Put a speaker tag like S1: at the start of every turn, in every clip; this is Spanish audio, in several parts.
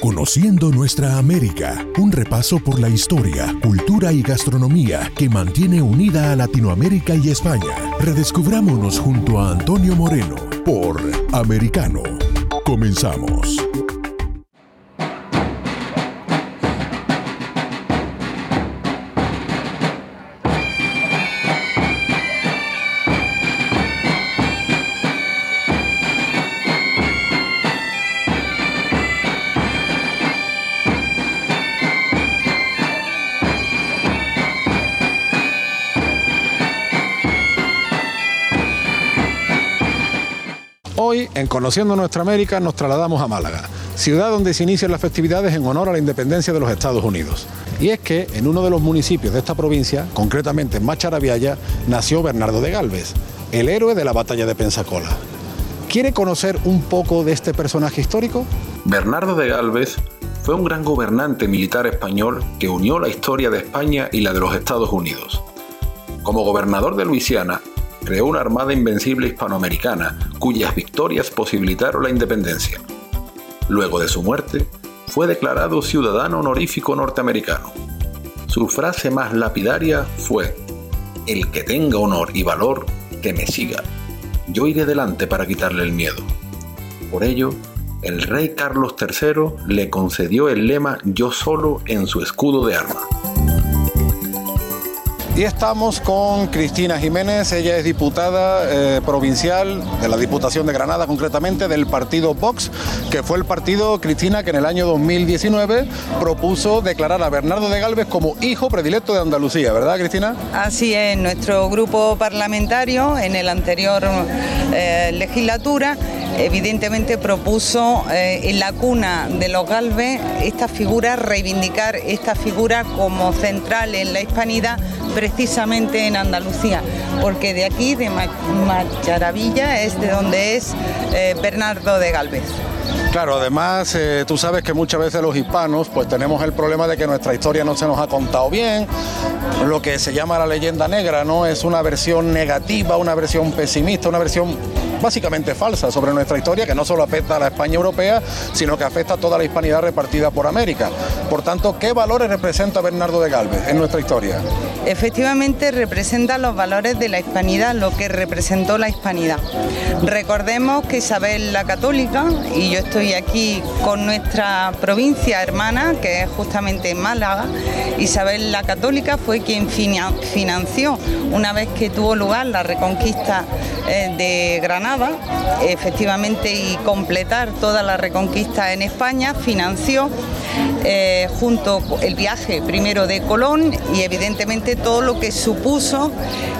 S1: Conociendo nuestra América, un repaso por la historia, cultura y gastronomía que mantiene unida a Latinoamérica y España. Redescubrámonos junto a Antonio Moreno por Americano. Comenzamos.
S2: Nuestra América, nos trasladamos a Málaga, ciudad donde se inician las festividades en honor a la independencia de los Estados Unidos. Y es que en uno de los municipios de esta provincia, concretamente en Macharabiaya, nació Bernardo de Galvez, el héroe de la batalla de Pensacola. ¿Quiere conocer un poco de este personaje histórico?
S3: Bernardo de Galvez fue un gran gobernante militar español que unió la historia de España y la de los Estados Unidos. Como gobernador de Luisiana, creó una armada invencible hispanoamericana cuyas victorias posibilitaron la independencia. Luego de su muerte, fue declarado ciudadano honorífico norteamericano. Su frase más lapidaria fue, El que tenga honor y valor, que me siga. Yo iré delante para quitarle el miedo. Por ello, el rey Carlos III le concedió el lema Yo solo en su escudo de arma.
S2: Y estamos con Cristina Jiménez, ella es diputada eh, provincial de la Diputación de Granada, concretamente del partido Vox, que fue el partido, Cristina, que en el año 2019 propuso declarar a Bernardo de Galvez como hijo predilecto de Andalucía, ¿verdad, Cristina?
S4: Así es, nuestro grupo parlamentario en el anterior eh, legislatura evidentemente propuso eh, en la cuna de los Galvez esta figura, reivindicar esta figura como central en la hispanidad precisamente en Andalucía, porque de aquí, de Macharavilla, es de donde es eh, Bernardo de Galvez.
S2: Claro, además eh, tú sabes que muchas veces los hispanos pues tenemos el problema de que nuestra historia no se nos ha contado bien, lo que se llama la leyenda negra, ¿no? Es una versión negativa, una versión pesimista, una versión básicamente falsa sobre nuestra historia, que no solo afecta a la España europea, sino que afecta a toda la hispanidad repartida por América. Por tanto, ¿qué valores representa Bernardo de Galvez en nuestra historia?
S4: Efectivamente representa los valores de la hispanidad, lo que representó la hispanidad. Recordemos que Isabel la Católica, y yo estoy aquí con nuestra provincia hermana, que es justamente Málaga, Isabel la Católica fue quien financió, una vez que tuvo lugar la reconquista eh, de Granada, efectivamente, y completar toda la reconquista en España, financió eh, junto el viaje primero de Colón y evidentemente todo lo que supuso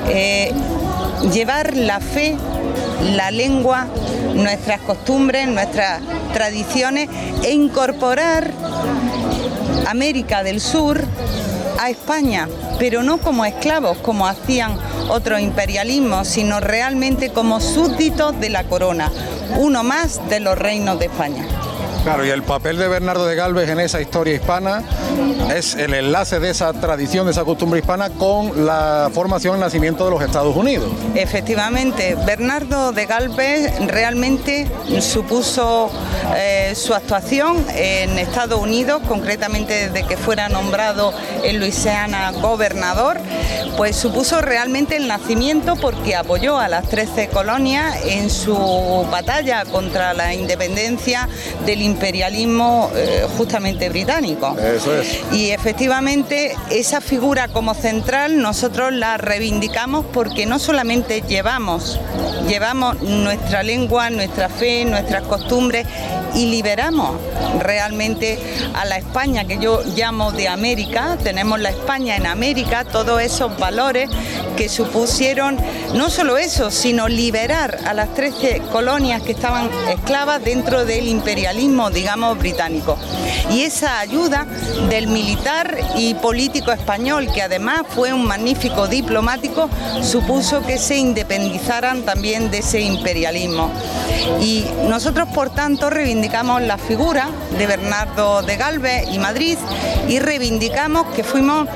S4: eh, llevar la fe, la lengua, nuestras costumbres, nuestras tradiciones e incorporar América del Sur a España, pero no como esclavos, como hacían otros imperialismos, sino realmente como súbditos de la corona, uno más de los reinos de España.
S2: Claro, y el papel de Bernardo de Galvez en esa historia hispana es el enlace de esa tradición, de esa costumbre hispana con la formación y nacimiento de los Estados Unidos.
S4: Efectivamente, Bernardo de Galvez realmente supuso eh, su actuación en Estados Unidos, concretamente desde que fuera nombrado en Luisiana gobernador, pues supuso realmente el nacimiento porque apoyó a las 13 colonias en su batalla contra la independencia del imperialismo eh, justamente británico.
S2: Eso es.
S4: Y efectivamente esa figura como central nosotros la reivindicamos porque no solamente llevamos, llevamos nuestra lengua, nuestra fe, nuestras costumbres y liberamos realmente a la España que yo llamo de América, tenemos la España en América, todos esos valores que supusieron no solo eso, sino liberar a las 13 colonias que estaban esclavas dentro del imperialismo digamos, británico. Y esa ayuda del militar y político español, que además fue un magnífico diplomático, supuso que se independizaran también de ese imperialismo. Y nosotros, por tanto, reivindicamos la figura de Bernardo de Galvez y Madrid y reivindicamos que fuimos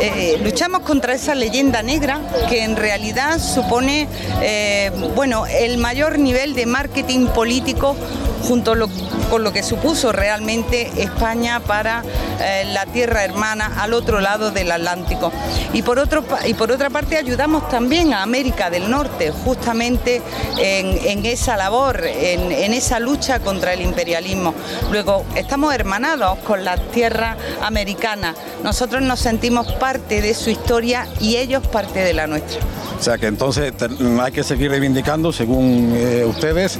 S4: eh, luchamos contra esa leyenda negra que en realidad supone eh, bueno, el mayor nivel de marketing político junto a lo con lo que supuso realmente España para eh, la tierra hermana al otro lado del Atlántico. Y por, otro, y por otra parte ayudamos también a América del Norte justamente en, esa labor, en, esa lucha contra el imperialismo. Luego, estamos hermanados con la tierra americana. Nosotros nos sentimos parte de su historia y ellos parte de la nuestra.
S2: O sea que entonces hay que seguir reivindicando, según eh, ustedes,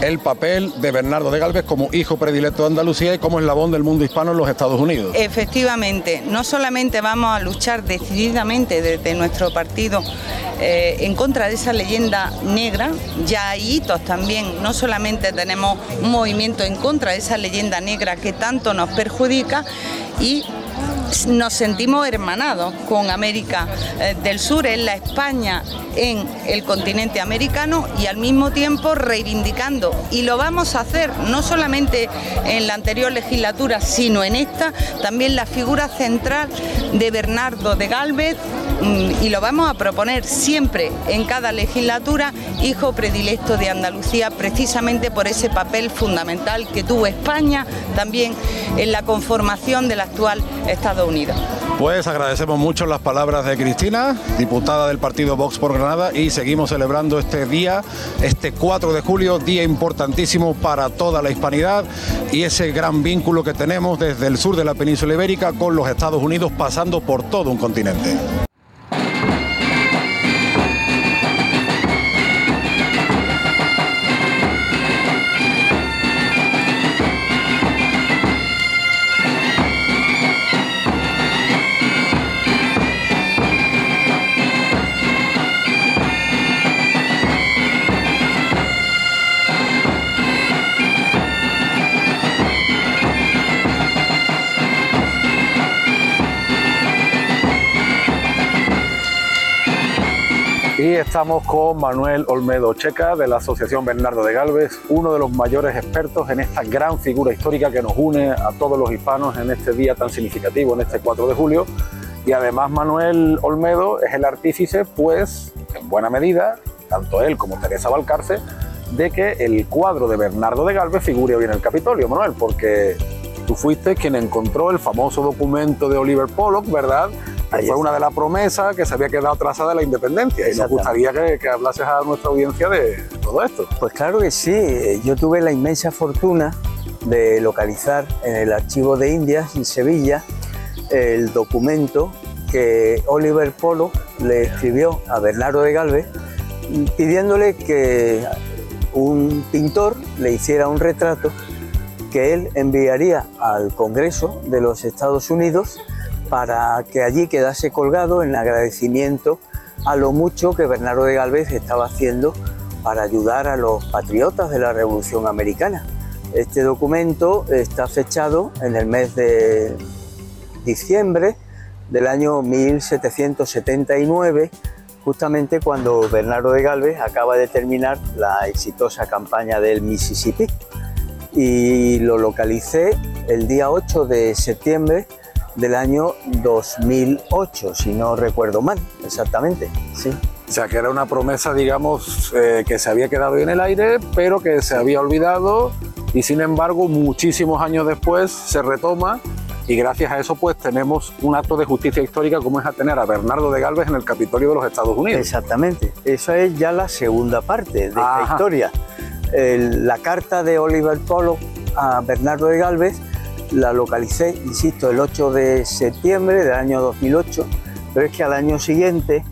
S2: el papel de Bernardo de Galvez como hijo predilecto de Andalucía y como eslabón del mundo hispano en los Estados Unidos.
S4: Efectivamente, no solamente vamos a luchar decididamente desde nuestro partido eh, en contra de esa leyenda negra, ya hay hitos también, no solamente tenemos un movimiento en contra de esa leyenda negra que tanto nos perjudica y nos sentimos hermanados con América eh, del Sur, en la España, en el continente americano y al mismo tiempo reivindicando, y lo vamos a hacer no solamente en la anterior legislatura, sino en esta, también la figura central de Bernardo de Galvez, y lo vamos a proponer siempre en cada legislatura, hijo predilecto de Andalucía, precisamente por ese papel fundamental que tuvo España también en la conformación del actual Estados Unidos.
S2: Pues agradecemos mucho las palabras de Cristina, diputada del partido Vox por Granada, y seguimos celebrando este día, este 4 de julio, día importantísimo para toda la hispanidad y ese gran vínculo que tenemos desde el sur de la península ibérica con los Estados Unidos pasando por todo un continente. Estamos con Manuel Olmedo Checa de la Asociación Bernardo de Galvez, uno de los mayores expertos en esta gran figura histórica que nos une a todos los hispanos en este día tan significativo, en este 4 de julio. Y además Manuel Olmedo es el artífice, pues, en buena medida, tanto él como Teresa Valcarce, de que el cuadro de Bernardo de Galvez figure hoy en el Capitolio, Manuel, porque tú fuiste quien encontró el famoso documento de Oliver Pollock, ¿verdad? Fue una de las promesas que se había quedado trazada de la independencia. Y nos gustaría que, que, hablases a nuestra audiencia de todo esto.
S5: Pues claro que sí. Yo tuve la inmensa fortuna de localizar en el archivo de Indias, en Sevilla, el documento que Oliver Polo le escribió a Bernardo de Galvez pidiéndole que un pintor le hiciera un retrato que él enviaría al Congreso de los Estados Unidos para que allí quedase colgado en agradecimiento a lo mucho que Bernardo de Galvez estaba haciendo para ayudar a los patriotas de la Revolución Americana. Este documento está fechado en el mes de diciembre del año 1779, justamente cuando Bernardo de Galvez acaba de terminar la exitosa campaña del Mississippi. Y lo localicé el día 8 de septiembre del año 2008, si no recuerdo mal, exactamente. Sí.
S2: O sea, que era una promesa, digamos, eh, que se había quedado en el aire, pero que se había olvidado y sin embargo muchísimos años después se retoma y gracias a eso pues tenemos un acto de justicia histórica como es a tener a Bernardo de Galvez en el Capitolio de los Estados Unidos.
S5: Exactamente, esa es ya la segunda parte de esta historia. la carta de Oliver Polo a Bernardo de Galvez la localicé, insisto, el 8 de septiembre del año 2008, pero es que al año siguiente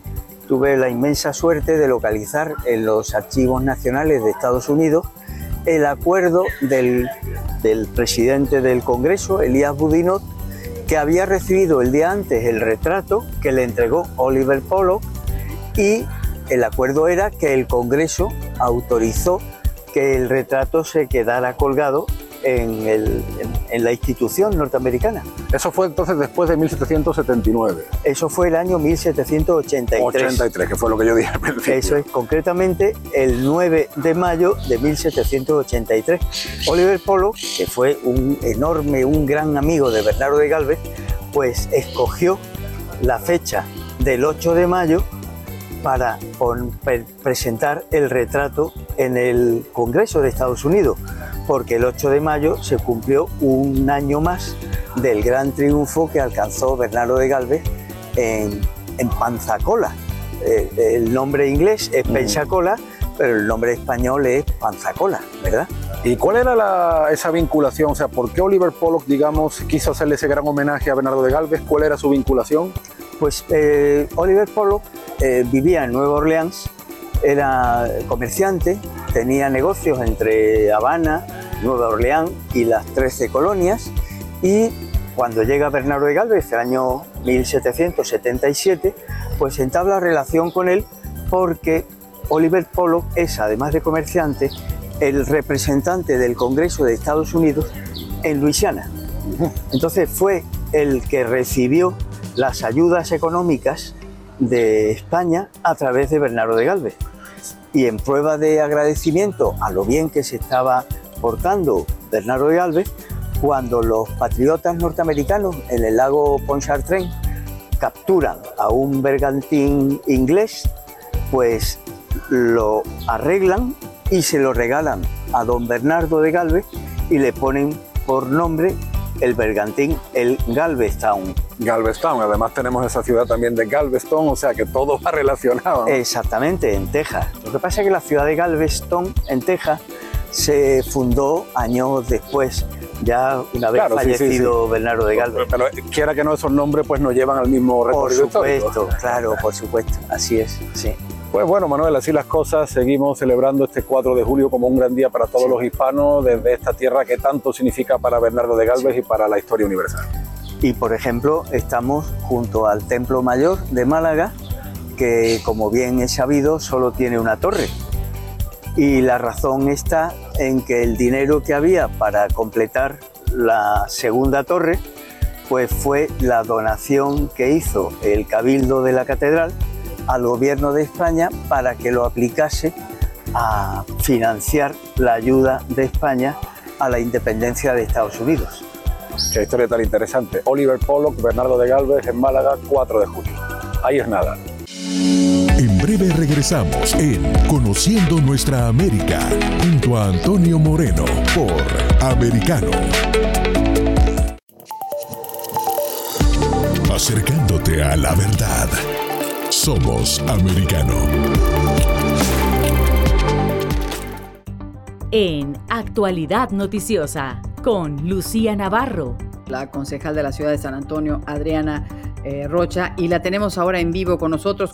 S5: tuve la inmensa suerte de localizar en los archivos nacionales de Estados Unidos el acuerdo del, presidente del Congreso, Elías Budinot, que había recibido el día antes el retrato que le entregó Oliver Pollock y el acuerdo era que el Congreso autorizó que el retrato se quedara colgado en, la institución norteamericana.
S2: Eso fue entonces después de 1779.
S5: Eso fue el año 1783.
S2: 83, que fue lo que yo dije al principio.
S5: Eso es concretamente el 9 de mayo de 1783. Oliver Polo, que fue un enorme, un gran amigo de Bernardo de Galvez, pues escogió la fecha del 8 de mayo para presentar el retrato en el Congreso de Estados Unidos porque el 8 de mayo se cumplió un año más del gran triunfo que alcanzó Bernardo de Galvez en, en Panzacola. Eh, el nombre inglés es Pensacola, pero el nombre español es Panzacola, ¿verdad?
S2: ¿Y cuál era esa vinculación? O sea, ¿por qué Oliver Pollock, digamos, quiso hacerle ese gran homenaje a Bernardo de Galvez? ¿Cuál era su vinculación?
S5: Pues eh, Oliver Pollock eh, vivía en Nueva Orleans, era comerciante, tenía negocios entre Habana, Nueva Orleans y las 13 colonias y cuando llega Bernardo de Galvez, el año 1777, pues entabla relación con él porque Oliver Pollock es, además de comerciante, el representante del Congreso de Estados Unidos en Luisiana. Entonces fue el que recibió las ayudas económicas de España a través de Bernardo de Galvez. Y en prueba de agradecimiento a lo bien que se estaba portando Bernardo de Galvez, cuando los patriotas norteamericanos en el lago Pontchartrain capturan a un bergantín inglés, pues lo arreglan y se lo regalan a don Bernardo de Galvez y le ponen por nombre el bergantín, el Galveston.
S2: Galveston, además tenemos esa ciudad también de Galveston, o sea que todo va relacionado.
S5: Exactamente, en Texas. Lo que pasa es que la ciudad de Galveston, en Texas, se fundó años después, ya una vez fallecido Bernardo de Galvez.
S2: Pero, quiera que no, esos nombres pues nos llevan al mismo
S5: recorrido Por supuesto, claro, por supuesto, así es, sí.
S2: Pues bueno, Manuel, así las cosas. Seguimos celebrando este 4 de julio como un gran día para todos los hispanos desde esta tierra que tanto significa para Bernardo de Galvez y para la historia universal.
S5: Y por ejemplo, estamos junto al Templo Mayor de Málaga, que como bien es sabido solo tiene una torre. Y la razón está en que el dinero que había para completar la segunda torre, pues fue la donación que hizo el Cabildo de la Catedral al gobierno de España para que lo aplicase a financiar la ayuda de España a la independencia de Estados Unidos.
S2: Qué historia tan interesante. Oliver Pollock, Bernardo de Galvez en Málaga, 4 de julio. Ahí es nada.
S1: En breve regresamos en Conociendo Nuestra América junto a Antonio Moreno por Americano. Acercándote a la verdad. Somos americano.
S6: En Actualidad Noticiosa, con Lucía Navarro.
S7: La concejal de la ciudad de San Antonio, Adriana eh, Rocha, y la tenemos ahora en vivo con nosotros.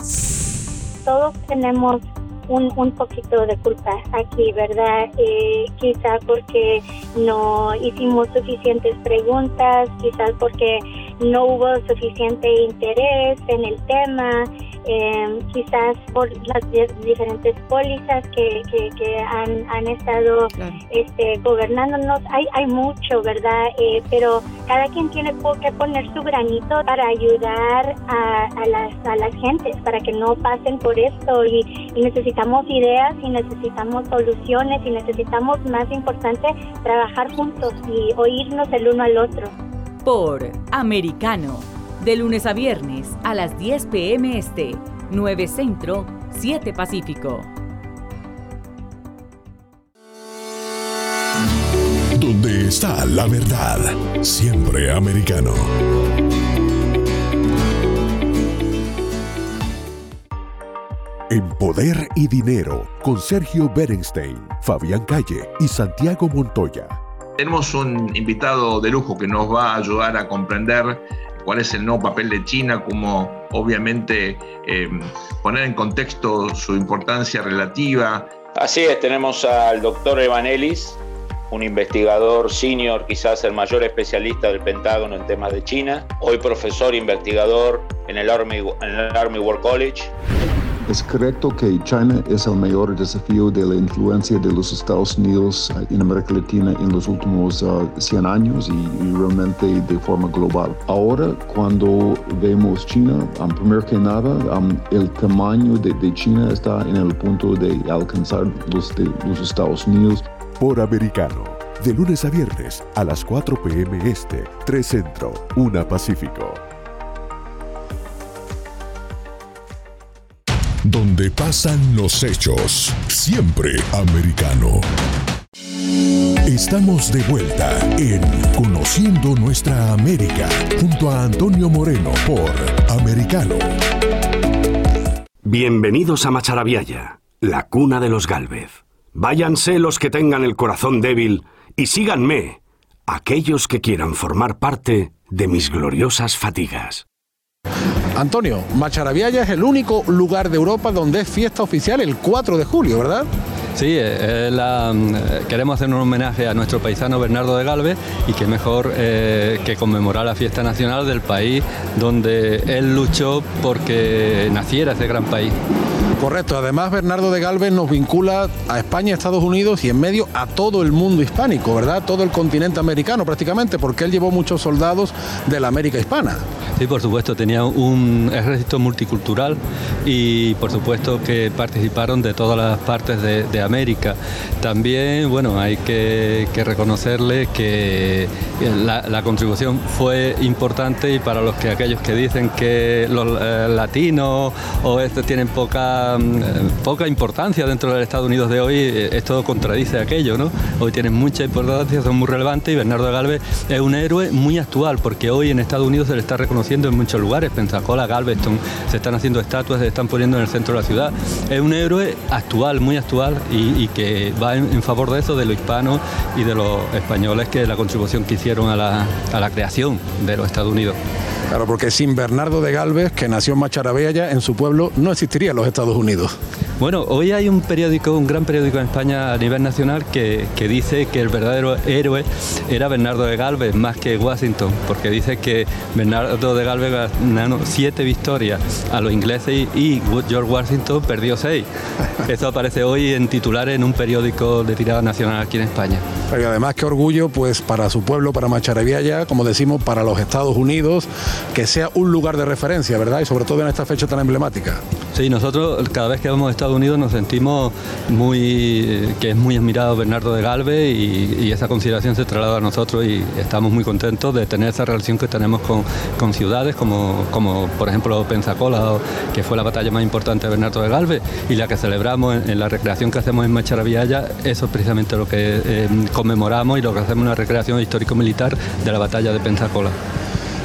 S8: Todos tenemos un, un, poquito de culpa aquí, ¿verdad? Eh, quizás porque no hicimos suficientes preguntas, quizás porque no hubo suficiente interés en el tema, eh, quizás por las diferentes pólizas que, que, han, han, estado este, gobernándonos. Hay, hay mucho, ¿verdad? Eh, pero cada quien tiene que poner su granito para ayudar a, a, las, a las gentes, para que no pasen por esto. Y, y necesitamos ideas y necesitamos soluciones y necesitamos, más importante, trabajar juntos y oírnos el uno al otro.
S6: Por Americano de lunes a viernes a las 10 pm este, 9 Centro, 7 Pacífico.
S1: Donde está la verdad, siempre americano. En Poder y Dinero, con Sergio Berenstein, Fabián Calle y Santiago Montoya.
S3: Tenemos un invitado de lujo que nos va a ayudar a comprender cuál es el nuevo papel de China, cómo obviamente eh, poner en contexto su importancia relativa.
S9: Así es, tenemos al doctor Evanelis, un investigador senior, quizás el mayor especialista del Pentágono en temas de China, hoy profesor investigador en el Army, en el Army War College.
S10: Es correcto que China es el mayor desafío de la influencia de los Estados Unidos en América Latina en los últimos 100 ah, años y, realmente de forma global. Ahora, cuando vemos China, primero que nada, el tamaño de, China está en el punto de alcanzar los, de, los Estados Unidos.
S1: Por americano, de lunes a viernes a las 4 p.m. Este, 3 Centro, 1 Pacífico. Donde pasan los hechos. Siempre americano. Estamos de vuelta en Conociendo Nuestra América junto a Antonio Moreno por Americano.
S11: Bienvenidos a Macharabiaya, la cuna de los Galvez. Váyanse los que tengan el corazón débil y síganme, aquellos que quieran formar parte de mis gloriosas fatigas.
S2: Antonio, Macharabiaya es el único lugar de Europa donde es fiesta oficial el 4 de julio, ¿verdad?
S12: Sí, eh, eh, queremos hacer un homenaje a nuestro paisano Bernardo de Galvez y que mejor eh, que conmemorar la fiesta nacional del país donde él luchó porque naciera ese gran país.
S2: Correcto, además Bernardo de Galvez nos vincula a España, Estados Unidos y en medio a todo el mundo hispánico, ¿verdad? Todo el continente americano prácticamente, porque él llevó muchos soldados de la América hispana.
S12: Sí, por supuesto, tenía un ejército multicultural y por supuesto que participaron de todas las partes de, América. También, bueno, hay que, reconocerle que la, contribución fue importante y para los que aquellos que dicen que los eh, latinos o este tienen poca Mm, poca importancia dentro del Estados Unidos de hoy, eh, esto contradice aquello, ¿no? Hoy tienen mucha importancia, son muy relevantes y Bernardo de Galvez es un héroe muy actual porque hoy en Estados Unidos se le está reconociendo en muchos lugares, Pensacola, Galveston, se están haciendo estatuas, se están poniendo en el centro de la ciudad. Es un héroe actual, muy actual y, que va en, favor de eso, de lo hispano y de los españoles que la contribución que hicieron a la, a la creación de los Estados Unidos.
S2: Claro, porque sin Bernardo de Galvez, que nació en Macharabella, en su pueblo, no existirían los Estados Unidos.
S12: Bueno, hoy hay un periódico, un gran periódico en España a nivel nacional que, dice que el verdadero héroe era Bernardo de Galvez más que Washington, porque dice que Bernardo de Galvez ganó siete victorias a los ingleses y George Washington perdió seis. Eso aparece hoy en titulares en un periódico de tirada nacional aquí en España.
S2: Pero además qué orgullo pues para su pueblo, para Macharabiaya, como decimos, para los Estados Unidos, que sea un lugar de referencia, ¿verdad? Y sobre todo en esta fecha tan emblemática.
S12: Sí, nosotros cada vez que vamos a Estados Unidos nos sentimos muy, que es muy admirado Bernardo de Galve y, esa consideración se traslada a nosotros y estamos muy contentos de tener esa relación que tenemos con, ciudades como, como por ejemplo Pensacola, que fue la batalla más importante de Bernardo de Galve y la que celebramos en, la recreación que hacemos en Macharavillaya, eso es precisamente lo que eh, conmemoramos y lo que hacemos una recreación histórico-militar de la batalla de Pensacola.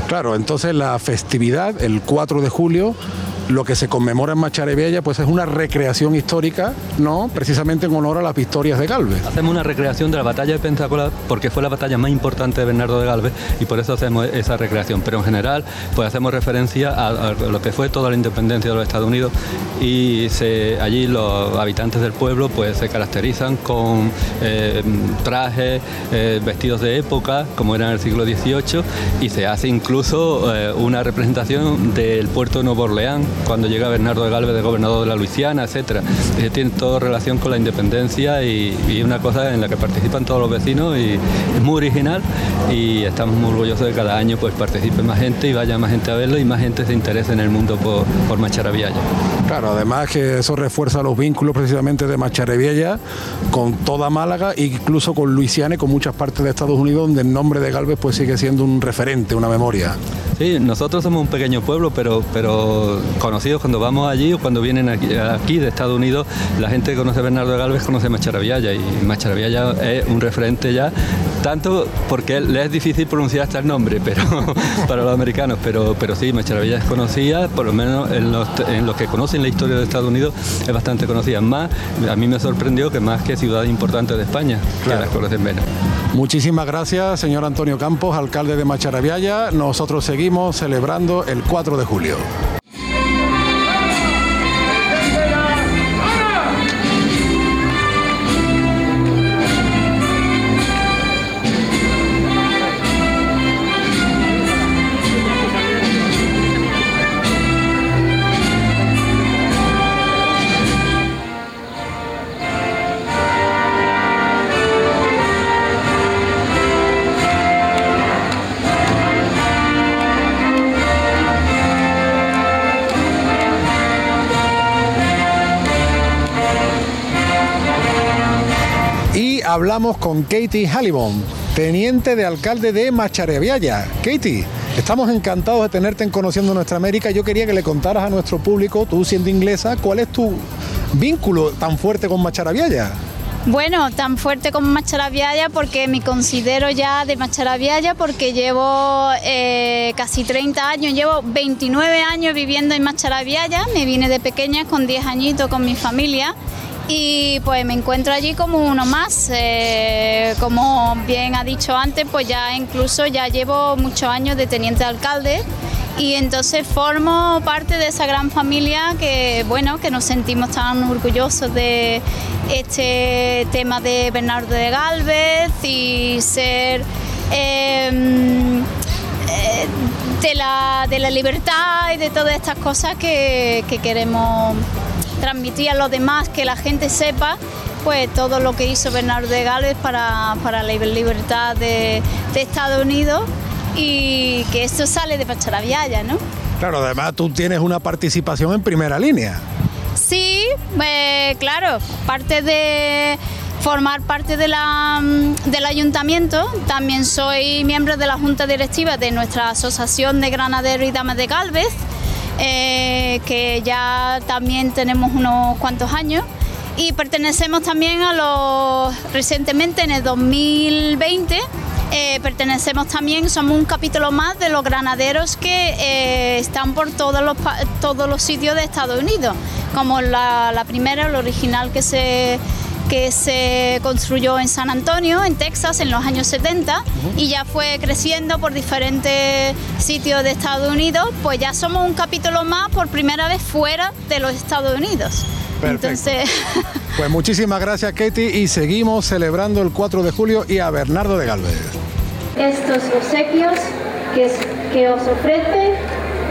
S2: Claro, entonces la festividad, el 4 de julio, lo que se conmemora en Macharevella pues es una recreación histórica, ¿no? Precisamente en honor a las victorias de Galvez.
S12: Hacemos una recreación de la batalla de Pensacola porque fue la batalla más importante de Bernardo de Galvez y por eso hacemos esa recreación. Pero en general, pues hacemos referencia a, lo que fue toda la independencia de los Estados Unidos y allí los habitantes del pueblo pues se caracterizan con eh, trajes, eh, vestidos de época, como era en el siglo XVIII, y se hace incluso eh, una representación del puerto de Nuevo Orleans cuando llega Bernardo de Galvez de gobernador de la Luisiana, etcétera. tiene todo relación con la independencia y, una cosa en la que participan todos los vecinos y es muy original y estamos muy orgullosos de que cada año pues participe más gente y vaya más gente a verlo y más gente se interese en el mundo por, por Macharabiaya.
S2: Claro, además que eso refuerza los vínculos precisamente de Macharabiaya con toda Málaga, incluso con Luisiana y con muchas partes de Estados Unidos donde el nombre de Galvez pues sigue siendo un referente, una memoria.
S12: Sí, nosotros somos un pequeño pueblo, pero, pero conocidos cuando vamos allí o cuando vienen aquí, de Estados Unidos, la gente que conoce a Bernardo Galvez conoce a Macharabiaya y Macharabiaya es un referente ya, tanto porque le es difícil pronunciar hasta el nombre pero para los americanos, pero, pero sí, Macharabiaya es conocida, por lo menos en los, en los que conocen la historia de Estados Unidos es bastante conocida. Más, a mí me sorprendió que más que ciudades importantes de España, claro. que las conocen menos.
S2: Muchísimas gracias, señor Antonio Campos, alcalde de Macharabiaya. Nosotros seguimos celebrando el 4 de julio. Hablamos con Katie Halliburton, teniente de alcalde de Machareviaya. Katie, estamos encantados de tenerte en Conociendo Nuestra América. Yo quería que le contaras a nuestro público, tú siendo inglesa, cuál es tu vínculo tan fuerte con Macharabiaya.
S13: Bueno, tan fuerte como Macharabiaya porque me considero ya de Macharabiaya porque llevo eh, casi 30 años, llevo 29 años viviendo en Macharabiaya, me vine de pequeña con 10 añitos con mi familia y pues me encuentro allí como uno más. Eh, como bien ha dicho antes, pues ya incluso ya llevo muchos años de teniente alcalde y entonces formo parte de esa gran familia que bueno que nos sentimos tan orgullosos de este tema de Bernardo de Galvez y ser em, eh, de, la, de la libertad y de todas estas cosas que, queremos transmitir a los demás, que la gente sepa pues todo lo que hizo Bernardo de Galvez para, para la libertad de, de Estados Unidos y que esto sale de Pacharaviaya, ¿no?
S2: Claro, además tú tienes una participación en primera línea.
S13: Sí, eh, claro, parte de formar parte de la, mm, del ayuntamiento. También soy miembro de la junta directiva de nuestra asociación de granaderos y damas de Galvez, eh, que ya también tenemos unos cuantos años. Y pertenecemos también a los, recientemente en el 2020, eh, pertenecemos también, somos un capítulo más de los granaderos que eh, están por todos los, todos los sitios de Estados Unidos, como la, primera, el original que se que se construyó en San Antonio, en Texas, en los años 70 y ya fue creciendo por diferentes sitios de Estados Unidos, pues ya somos un capítulo más por primera vez fuera de los Estados Unidos. Entonces...
S2: Pues muchísimas gracias Katie y seguimos celebrando el 4 de julio y a Bernardo de Galvez.
S14: Estos obsequios que, que os ofrece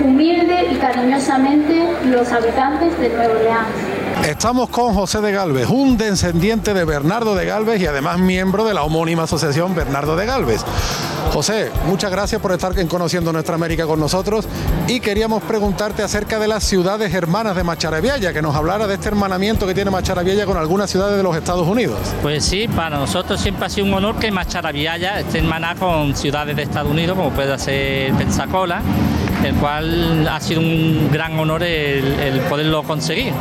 S14: humilde y cariñosamente los habitantes de Nueva Orleans.
S2: Estamos con José de Galvez, un descendiente de Bernardo de Galvez y además miembro de la homónima asociación Bernardo de Galvez. José, muchas gracias por estar en Conociendo Nuestra América con nosotros y queríamos preguntarte acerca de las ciudades hermanas de Macharabiaya, que nos hablara de este hermanamiento que tiene Macharabiaya con algunas ciudades de los Estados Unidos.
S15: Pues sí, para nosotros siempre ha sido un honor que Macharabiaya esté hermanada con ciudades de Estados Unidos, como puede ser Pensacola, el cual ha sido un gran honor el poderlo conseguir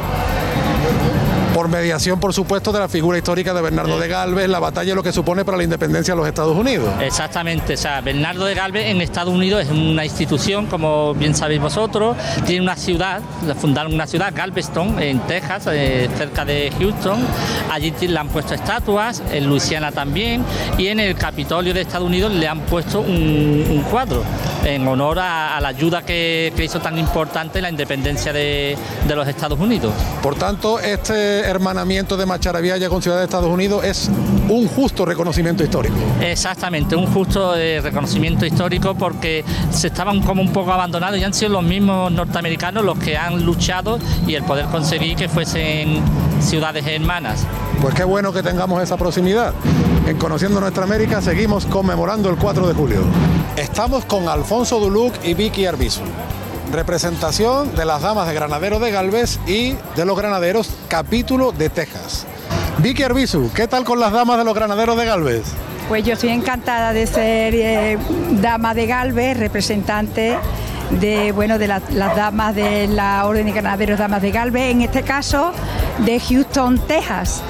S15: Thank you.
S2: Por mediación, por supuesto, de la figura histórica de Bernardo de Galvez, la batalla lo que supone para la independencia de los Estados Unidos.
S15: Exactamente, o sea, Bernardo de Galvez en Estados Unidos es una institución, como bien sabéis vosotros, tiene una ciudad, fundaron una ciudad, Galveston, en Texas, eh, cerca de Houston, allí le han puesto estatuas, en Luisiana también, y en el Capitolio de Estados Unidos le han puesto un, cuadro en honor a, la ayuda que, hizo tan importante la independencia de, de los Estados Unidos.
S2: Por tanto, este hermanamiento de Macharabiaya con Ciudad de Estados Unidos es un justo reconocimiento histórico.
S15: Exactamente, un justo eh, reconocimiento histórico porque se estaban como un poco abandonados y han sido los mismos norteamericanos los que han luchado y el poder conseguir que fuesen ciudades hermanas.
S2: Pues qué bueno que tengamos esa proximidad. En Conociendo Nuestra América seguimos conmemorando el 4 de julio. Estamos con Alfonso Duluc y Vicky Arbizu representación de las damas de Granadero de Galvez y de los granaderos capítulo de Texas. Vicky Arbizu, ¿qué tal con las damas de los granaderos de Galvez?
S16: Pues yo estoy encantada de ser eh, dama de Galvez, representante de bueno de las damas de la Orden de Granaderos Damas de Galvez, en este caso de Houston, Texas.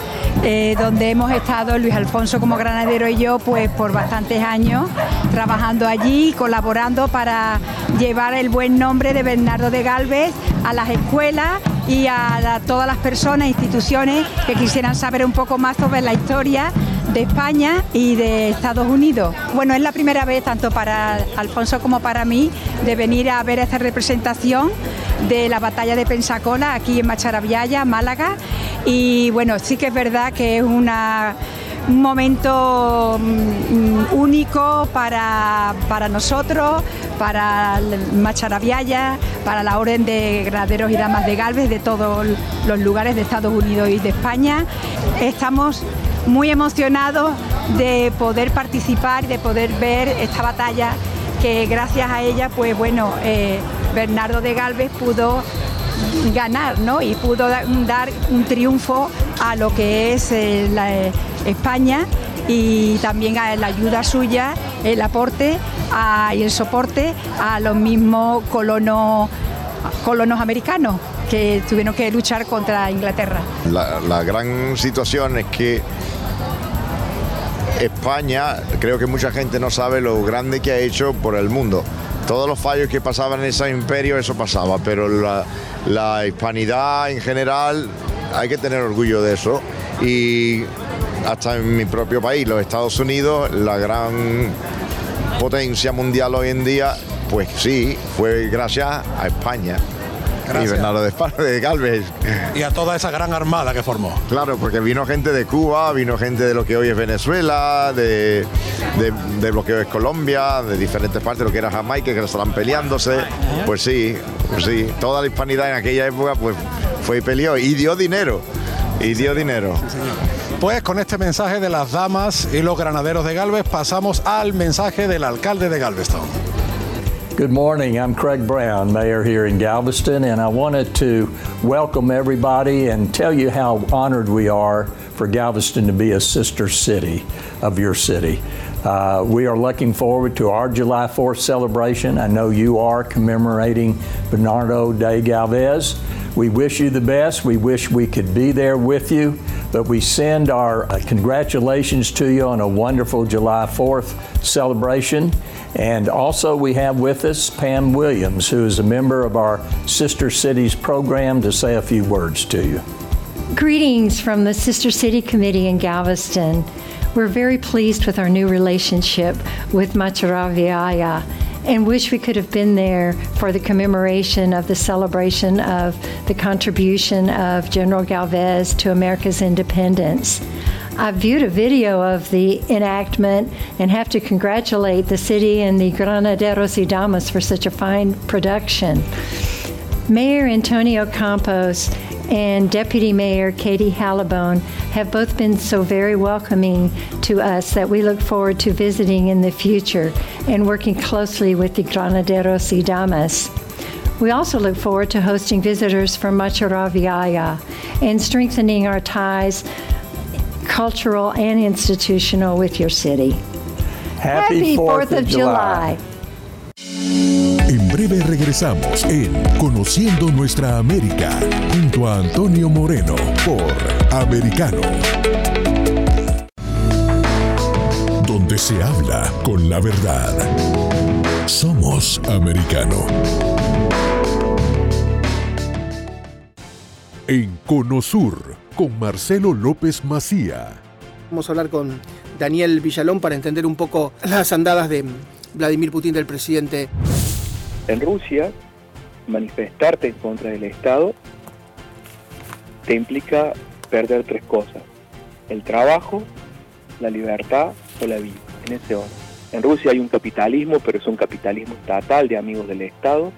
S16: Eh, donde hemos estado Luis Alfonso como granadero y yo pues por bastantes años trabajando allí, colaborando para llevar el buen nombre de Bernardo de Galvez a las escuelas y a, todas las personas, e instituciones que quisieran saber un poco más sobre la historia de España y de Estados Unidos. Bueno, es la primera vez, tanto para Alfonso como para mí, de venir a ver esta representación de la batalla de Pensacola aquí en Macharabiaya, Málaga. Y bueno, sí que es verdad que es un momento mm, único para, nosotros, para Macharabiaya, para la Orden de Graderos y Damas de Galvez de todos los lugares de Estados Unidos y de España. Estamos muy emocionados de poder participar y de poder ver esta batalla que gracias a ella, pues bueno, eh, Bernardo de Galvez pudo ganar, ¿no? Y pudo dar un triunfo a lo que es eh, eh, España y también a la ayuda suya, el aporte y el soporte a los mismos colonos americanos que tuvieron que luchar contra Inglaterra.
S17: La, gran situación es que España, creo que mucha gente no sabe lo grande que ha hecho por el mundo. Todos los fallos que pasaban en ese imperio, eso pasaba, pero la, la hispanidad en general, hay que tener orgullo de eso. Y hasta en mi propio país, los Estados Unidos, la gran potencia mundial hoy en día, pues sí, fue gracias a España.
S2: Gracias.
S17: Y Bernardo de, de Galvez.
S2: Y a toda esa gran armada que formó.
S17: Claro, porque vino gente de Cuba, vino gente de lo que hoy es Venezuela, de, de, de lo que hoy es Colombia, de diferentes partes, lo que era Jamaica, que estaban peleándose. Pues sí, pues sí, toda la hispanidad en aquella época pues fue y peleó y dio dinero. Y dio dinero.
S2: Pues con este mensaje de las damas y los granaderos de Galvez pasamos al mensaje del alcalde de Galveston.
S18: Good morning. I'm Craig Brown, mayor here in Galveston, and I wanted to welcome everybody and tell you how honored we are for Galveston to be a sister city of your city. Uh, we are looking forward to our July 4th celebration. I know you are commemorating Bernardo de Galvez. We wish you the best. We wish we could be there with you, but we send our uh, congratulations to you on a wonderful July 4th celebration. And also, we have with us Pam Williams, who is a member of our Sister Cities program, to say a few words to you.
S19: Greetings from the Sister City Committee in Galveston. We're very pleased with our new relationship with Macharaviaya and wish we could have been there for the commemoration of the celebration of the contribution of General Galvez to America's independence. I viewed a video of the enactment and have to congratulate the city and the Granaderos y Damas for such a fine production. Mayor Antonio Campos and Deputy Mayor Katie Hallibone have both been so very welcoming to us that we look forward to visiting in the future and working closely with the Granaderos y Damas. We also look forward to hosting visitors from Macharaviaya and strengthening our ties, cultural and institutional, with your city.
S18: Happy,
S19: 4th of July.
S1: En breve regresamos en Conociendo Nuestra América junto a Antonio Moreno por Americano. Donde se habla con la verdad. Somos Americano. En Conosur con Marcelo López Macía.
S20: Vamos a hablar con Daniel Villalón para entender un poco las andadas de Vladimir Putin del presidente.
S21: En Rusia, manifestarte en contra del Estado te implica perder tres cosas. El trabajo, la libertad o la vida, en ese orden. En Rusia hay un capitalismo, pero es un capitalismo estatal de amigos del Estado,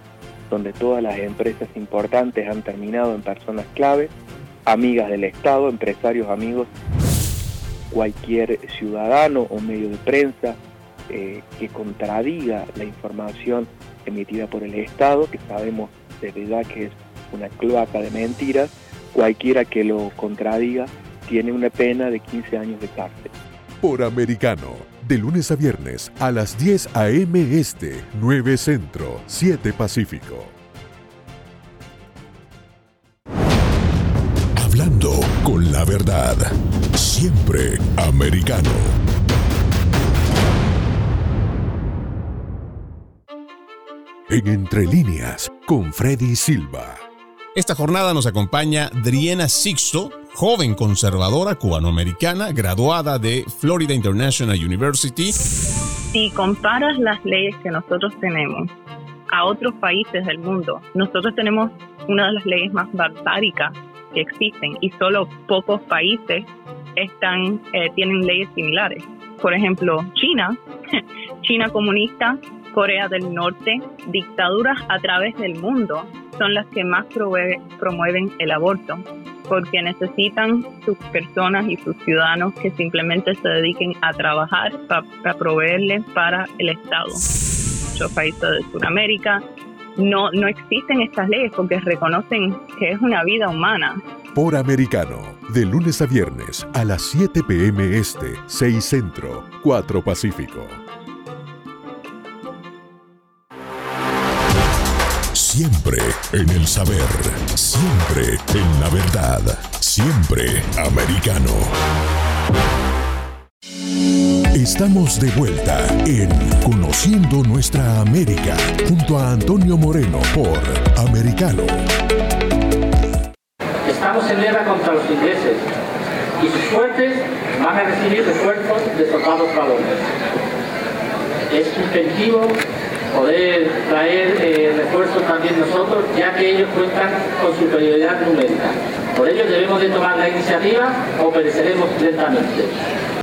S21: donde todas las empresas importantes han terminado en personas clave, amigas del Estado, empresarios amigos, cualquier ciudadano o medio de prensa eh, que contradiga la información emitida por el Estado, que sabemos de verdad que es una cloaca de mentiras, cualquiera que lo contradiga tiene una pena de 15 años de cárcel.
S1: Por Americano, de lunes a viernes a las 10 a.m. Este, 9 Centro, 7 Pacífico. Hablando con la verdad, siempre americano. En Entre Líneas, con Freddy Silva.
S22: Esta jornada nos acompaña Driena Sixto, joven conservadora cubanoamericana, graduada de Florida International University.
S23: Si comparas las leyes que nosotros tenemos a otros países del mundo, nosotros tenemos una de las leyes más barbáricas que existen y solo pocos países están, eh, tienen leyes similares. Por ejemplo, China, China comunista, Corea del Norte, dictaduras a través del mundo son las que más promueven el aborto, porque necesitan sus personas y sus ciudadanos que simplemente se dediquen a trabajar para proveerles para el Estado. Muchos países de Sudamérica no, no existen estas leyes porque reconocen que es una vida humana.
S1: Por Americano, de lunes a viernes a las 7 p.m. Este, 6 Centro, 4 Pacífico. Siempre en el saber, siempre en la verdad, siempre americano. Estamos de vuelta en Conociendo Nuestra América junto a Antonio Moreno por Americano.
S24: Estamos en guerra contra los ingleses y sus fuertes van a recibir refuerzos de soldados balones. Es impeditivo poder traer eh, refuerzos también nosotros, ya que ellos cuentan con superioridad numérica. Por ello debemos de tomar la iniciativa o pereceremos lentamente.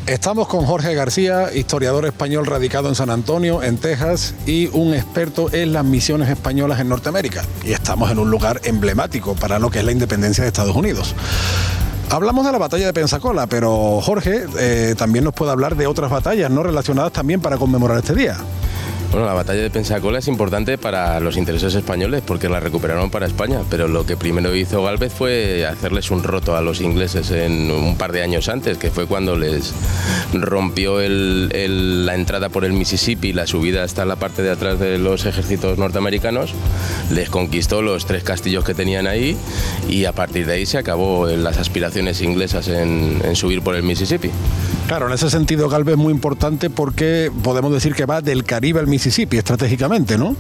S2: Estamos con Jorge García, historiador español radicado en San Antonio, en Texas, y un experto en las misiones españolas en Norteamérica. Y estamos en un lugar emblemático para lo que es la independencia de Estados Unidos. Hablamos de la batalla de Pensacola, pero Jorge eh, también nos puede hablar de otras batallas no relacionadas también para conmemorar este día.
S25: Bueno, la batalla de Pensacola es importante para los intereses españoles porque la recuperaron para España, pero lo que primero hizo Galvez fue hacerles un roto a los ingleses en un par de años antes, que fue cuando les rompió la entrada por el Mississippi, la subida hasta la parte de atrás de los ejércitos norteamericanos, les conquistó los tres castillos que tenían ahí y a partir de ahí se acabó las aspiraciones inglesas en, en subir por el Mississippi.
S2: Claro, en ese sentido Galvez es muy importante porque podemos decir que va del Caribe al Mississippi estratégicamente, ¿no?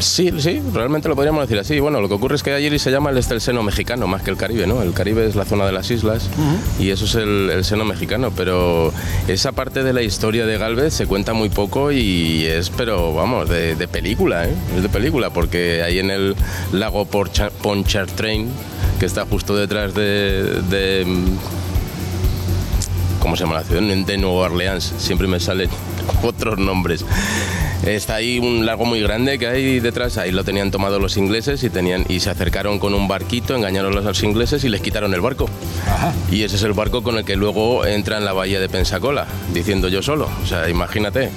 S25: Sí, sí, realmente lo podríamos decir así. Bueno, lo que ocurre es que allí se llama el, este, el seno mexicano más que el Caribe, ¿no? El Caribe es la zona de las islas y eso es el, seno mexicano, pero esa parte de la historia de Galvez se cuenta muy poco y es, pero vamos, de, película, ¿eh? Es de película, porque ahí en el lago Pontchartrain, que está justo detrás de ¿cómo se llama la ciudad? De Nueva Orleans, siempre me salen otros nombres. Está ahí un lago muy grande que hay detrás, ahí lo tenían tomado los ingleses y, tenían, y se acercaron con un barquito, engañaron a los ingleses y les quitaron el barco. Y ese es el barco con el que luego entra en la bahía de Pensacola, diciendo yo solo. O sea, imagínate.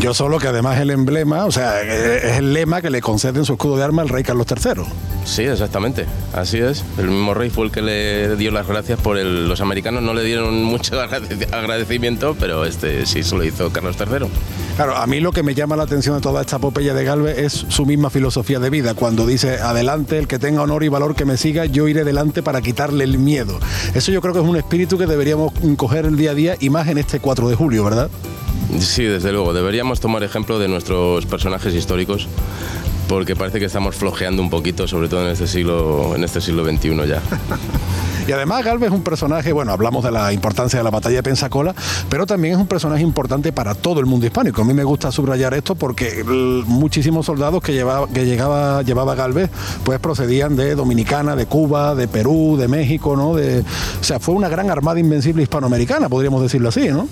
S2: Yo solo que además el emblema, o sea, es el lema que le conceden su escudo de arma al rey Carlos III.
S25: Sí, exactamente, así es. El mismo rey fue el que le dio las gracias por el... Los americanos no le dieron mucho agradecimiento, pero este sí se lo hizo Carlos III.
S2: Claro, a mí lo que me llama la atención de toda esta epopeya de Galvez es su misma filosofía de vida, cuando dice, adelante, el que tenga honor y valor que me siga, yo iré delante para quitarle el miedo. Eso yo creo que es un espíritu que deberíamos coger el día a día y más en este 4 de julio, ¿verdad?
S25: Sí, desde luego. Deberíamos tomar ejemplo de nuestros personajes históricos porque parece que estamos flojeando un poquito, sobre todo en este siglo, en este siglo XXI ya.
S2: Y además Galvez es un personaje, bueno, hablamos de la importancia de la batalla de Pensacola, pero también es un personaje importante para todo el mundo hispánico. A mí me gusta subrayar esto porque muchísimos soldados que llevaba, que llegaba, llevaba Galvez, pues procedían de Dominicana, de Cuba, de Perú, de México, ¿no? O sea, fue una gran armada invencible hispanoamericana, podríamos decirlo así, ¿no?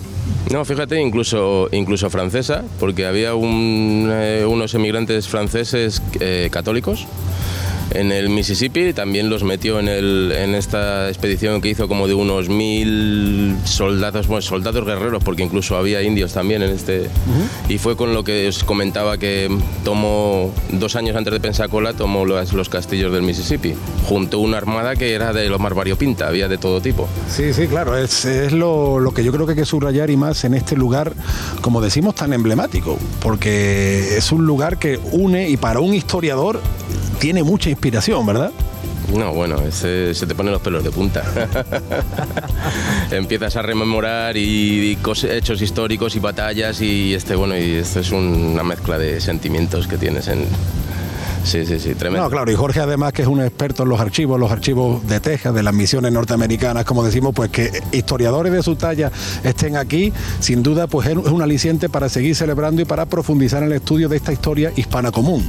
S25: No, fíjate, incluso, incluso francesa, porque había eh, unos emigrantes franceses eh, católicos en el Mississippi, también los metió en, el, en esta expedición que hizo como de unos mil soldados, bueno, soldados guerreros, porque incluso había indios también en este. Y fue con lo que os comentaba que tomó, dos años antes de Pensacola, tomó los, los castillos del Mississippi, junto a una armada que era de lo más variopinta, había de todo tipo.
S2: Sí, sí, claro, es, es lo, lo que yo creo que hay que subrayar y más en este lugar, como decimos, tan emblemático, porque es un lugar que une y para un historiador tiene mucha inspiración, ¿verdad?
S25: No, bueno, se te ponen los pelos de punta. Empiezas a rememorar y, hechos históricos y batallas y este, bueno, y esto es una mezcla de sentimientos que tienes en, Sí, sí, sí, tremendo.
S2: No, claro, y Jorge además que es un experto en los archivos, los archivos de Texas, de las misiones norteamericanas, como decimos, pues que historiadores de su talla estén aquí, sin duda, pues es un aliciente para seguir celebrando y para profundizar en el estudio de esta historia hispana común.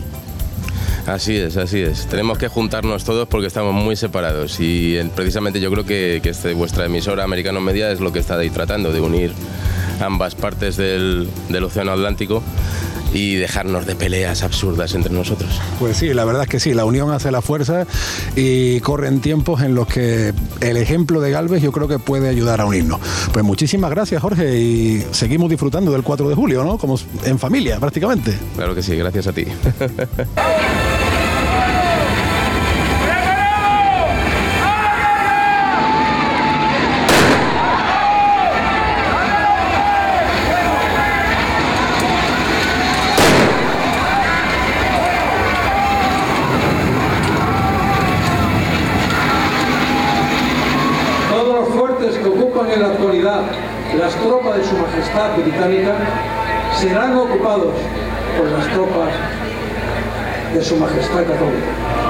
S25: Así es, así es. Tenemos que juntarnos todos porque estamos muy separados y precisamente yo creo que, este, vuestra emisora Americano Media es lo que está ahí tratando de unir ambas partes del, del Océano Atlántico y dejarnos de peleas absurdas entre nosotros.
S2: Pues sí, la verdad es que sí, la unión hace la fuerza y corren tiempos en los que el ejemplo de Galvez yo creo que puede ayudar a unirnos. Pues muchísimas gracias Jorge y seguimos disfrutando del 4 de julio, ¿no? Como en familia prácticamente.
S25: Claro que sí, gracias a ti.
S26: en la actualidad
S27: las tropas de su majestad británica serán ocupados por las tropas de su majestad católica.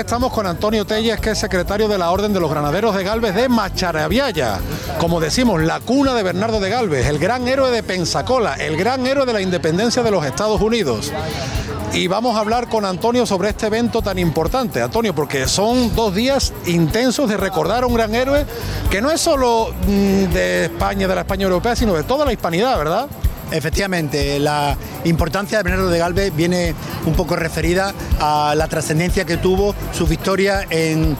S2: Estamos con Antonio Telles, que es secretario de la Orden de los Granaderos de Galvez de Macharabiaya. Como decimos, la cuna de Bernardo de Galvez, el gran héroe de Pensacola, el gran héroe de la independencia de los Estados Unidos. Y vamos a hablar con Antonio sobre este evento tan importante, Antonio, porque son dos días intensos de recordar a un gran héroe que no es solo mm, de España, de la España europea, sino de toda la hispanidad, ¿verdad?
S26: Efectivamente, la importancia de Bernardo de Galvez viene un poco referida a la trascendencia que tuvo su victoria en,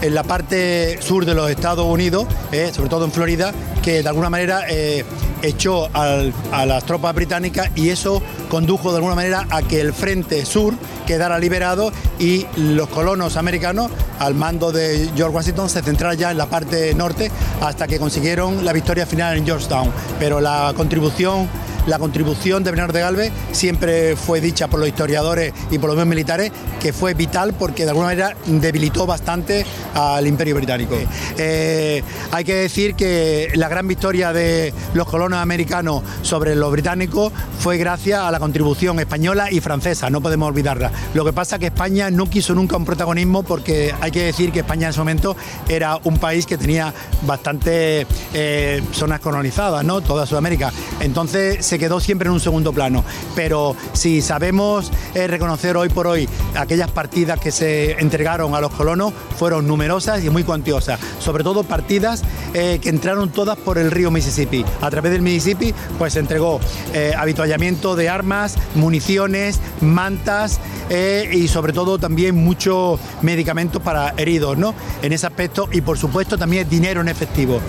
S26: en la parte sur de los Estados Unidos, eh, sobre todo en Florida, que de alguna manera eh, echó a las tropas británicas y eso condujo de alguna manera a que el frente sur quedara liberado y los colonos americanos, al mando de George Washington, se centraran ya en la parte norte hasta que consiguieron la victoria final en Georgetown. Pero la contribución la contribución de Bernardo de Galvez siempre fue dicha por los historiadores y por los militares que fue vital porque de alguna manera debilitó bastante al imperio británico. Eh, hay que decir que la gran victoria de los colonos americanos sobre los británicos fue gracias a la contribución española y francesa, no podemos olvidarla. Lo que pasa es que España no quiso nunca un protagonismo porque hay que decir que España en ese momento era un país que tenía bastante eh, zonas colonizadas, ¿no? Toda Sudamérica. Entonces quedó siempre en un segundo plano. Pero si sabemos eh, reconocer hoy por hoy aquellas partidas que se entregaron a los colonos, fueron numerosas y muy cuantiosas. Sobre todo partidas eh, que entraron todas por el río Mississippi. A través del Mississippi, pues se entregó eh, habituallamiento de armas, municiones, mantas eh, y sobre todo también muchos medicamentos para heridos, ¿no? En ese aspecto y por supuesto también dinero en efectivo.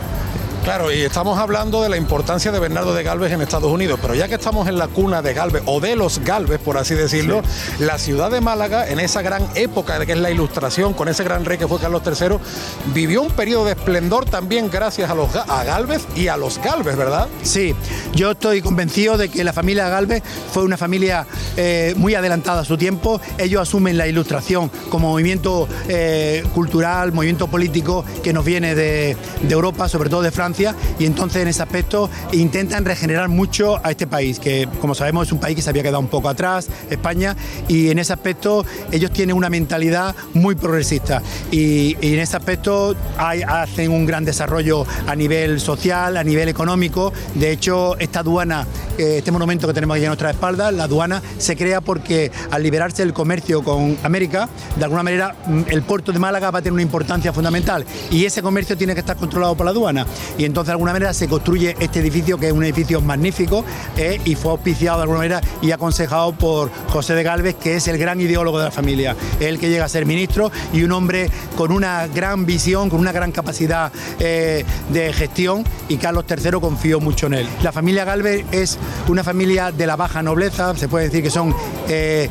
S2: Claro, y estamos hablando de la importancia de Bernardo de Galvez en Estados Unidos, pero ya que estamos en la cuna de Galvez, o de los Galvez, por así decirlo, la ciudad de Málaga, en esa gran época de que es la ilustración, con ese gran rey que fue Carlos III, vivió un periodo de esplendor también gracias a, los, a Galvez y a los Galvez, ¿verdad?
S26: Sí, yo estoy convencido de que la familia Galvez fue una familia eh, muy adelantada a su tiempo. Ellos asumen la ilustración como movimiento eh, cultural, movimiento político que nos viene de, de Europa, sobre todo de Francia, y entonces en ese aspecto intentan regenerar mucho a este país, que como sabemos es un país que se había quedado un poco atrás, España, y en ese aspecto ellos tienen una mentalidad muy progresista y, en ese aspecto hacen un gran desarrollo a nivel social, a nivel económico. De hecho, esta aduana, eh, este monumento que tenemos aquí a nuestra espalda, la aduana se crea porque al liberarse el comercio con América, de alguna manera mm, el puerto de Málaga va a tener una importancia fundamental y ese comercio tiene que estar controlado por la aduana. Y entonces de alguna manera se construye este edificio que es un edificio magnífico eh, y fue auspiciado de alguna manera y aconsejado por José de Galvez, que es el gran ideólogo de la familia, el que llega a ser ministro y un hombre con una gran visión, con una gran capacidad eh, de gestión y Carlos III confió mucho en él. La familia Galvez es una familia de la baja nobleza, se puede decir que son eh,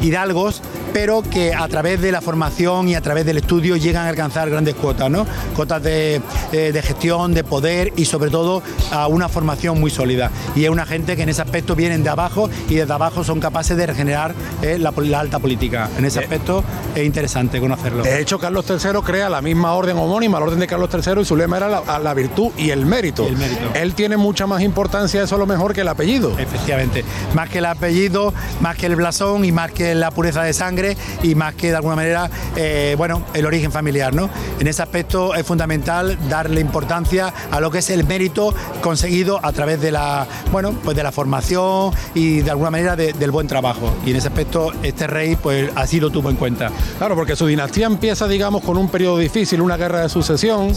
S26: hidalgos, pero que a través de la formación y a través del estudio llegan a alcanzar grandes cuotas, ¿no? Cuotas de, eh, de gestión, de poder y sobre todo a una formación muy sólida. Y es una gente que en ese aspecto vienen de abajo y desde abajo son capaces de regenerar eh, la, alta política. En ese aspecto es interesante conocerlo.
S2: De hecho, Carlos III crea la misma orden homónima, la orden de Carlos III, y su lema era la, la virtud y el mérito. Él tiene mucha más importancia eso a lo mejor que el apellido.
S26: Efectivamente, más que el apellido, más que el blasón y más que la pureza de sangre y más que de alguna manera, eh, bueno, el origen familiar, ¿no? En ese aspecto es fundamental darle importancia a lo que es el mérito conseguido a través de la, bueno, pues de la formación y de alguna manera de- del buen trabajo. Y en ese aspecto este rey, pues así lo tuvo en cuenta.
S2: Claro, porque su dinastía empieza, digamos, con un periodo difícil, una guerra de sucesión,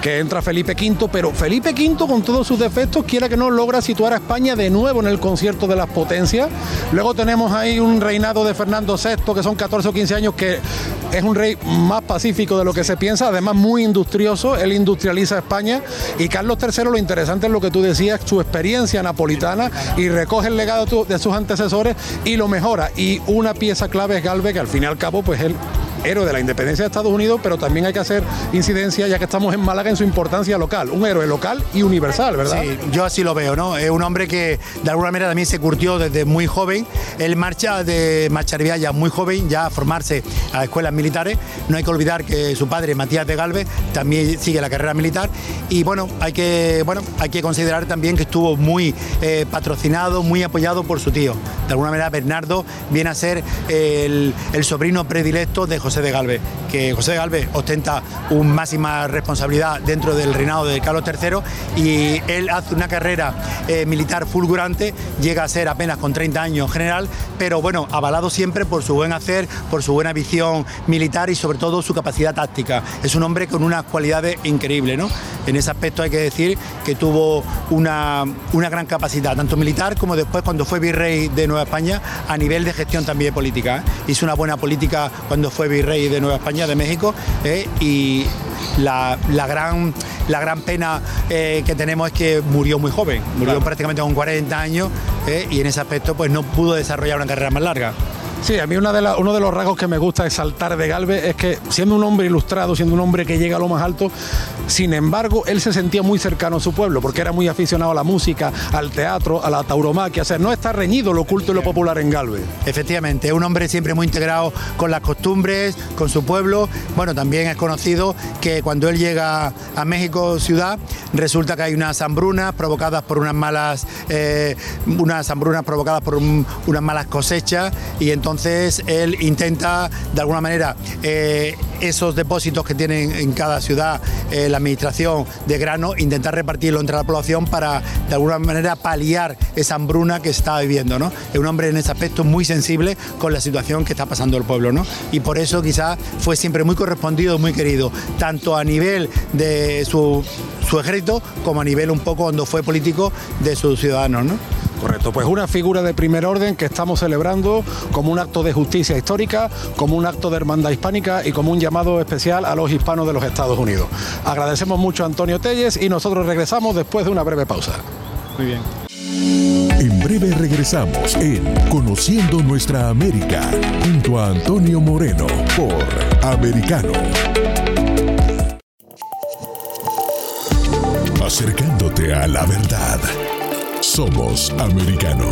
S2: que entra Felipe V, pero Felipe V, con todos sus defectos, quiera que no, logra situar a España de nuevo en el concierto de las potencias. Luego tenemos ahí un reinado de Fernando VI, que son 14 o 15 años, que es un rey más pacífico de lo que se piensa, además muy industrioso, él industrializa España. Y Carlos III, lo interesante es lo que tú decías, su experiencia napolitana, y recoge el legado de sus antecesores y lo mejora. Y una pieza clave es Galvez, que al fin y al cabo, pues él héroe de la independencia de Estados Unidos, pero también hay que hacer incidencia, ya que estamos en Málaga, en su importancia local. Un héroe local y universal, ¿verdad?
S26: Sí, yo así lo veo, ¿no? Es un hombre que de alguna manera también se curtió desde muy joven. Él marcha de ya muy joven, ya a formarse a escuelas militares. No hay que olvidar que su padre, Matías de Galvez, también sigue la carrera militar. Y bueno, hay que, bueno, hay que considerar también que estuvo muy eh, patrocinado, muy apoyado por su tío. De alguna manera, Bernardo viene a ser el, el sobrino predilecto de José de Galvez, que José de Galvez ostenta una máxima responsabilidad dentro del reinado de Carlos III y él hace una carrera eh, militar fulgurante, llega a ser apenas con 30 años general, pero bueno, avalado siempre por su buen hacer, por su buena visión militar y sobre todo su capacidad táctica. Es un hombre con unas cualidades increíbles, ¿no? En ese aspecto hay que decir que tuvo una, una gran capacidad, tanto militar como después cuando fue virrey de Nueva España, a nivel de gestión también política. ¿eh? Hizo una buena política cuando fue virrey de Nueva España, de México, ¿eh? y la, gran, la gran pena eh, que tenemos es que murió muy joven, murió prácticamente con 40 años y en ese aspecto pues no pudo desarrollar una carrera más larga.
S2: Sí, a mí uno de los rasgos que me gusta saltar de Galvez es que siendo un hombre ilustrado, siendo un hombre que llega a lo más alto, sin embargo, él se sentía muy cercano a su pueblo, porque era muy aficionado a la música, al teatro, a la tauromaquia, o sea, no está reñido lo oculto y lo popular en Galvez.
S26: Efectivamente, es un hombre siempre muy integrado con las costumbres, con su pueblo. Bueno, también es conocido que cuando él llega a México ciudad, resulta que hay unas hambrunas provocadas por unas malas, eh, unas hambrunas provocadas por unas malas cosechas y entonces entonces él intenta de alguna manera eh, esos depósitos que tienen en cada ciudad eh, la administración de grano, intentar repartirlo entre la población para de alguna manera paliar esa hambruna que está viviendo. ¿no? Es un hombre en ese aspecto muy sensible con la situación que está pasando el pueblo. ¿no? Y por eso quizás fue siempre muy correspondido, muy querido, tanto a nivel de su, su ejército como a nivel un poco cuando fue político de sus ciudadanos. ¿no?
S2: Correcto, pues una figura de primer orden que estamos celebrando como un acto de justicia histórica, como un acto de hermandad hispánica y como un llamado especial a los hispanos de los Estados Unidos. Agradecemos mucho a Antonio Telles y nosotros regresamos después de una breve pausa.
S1: Muy bien. En breve regresamos en Conociendo Nuestra América junto a Antonio Moreno por Americano. Acercándote a la verdad. Somos americano.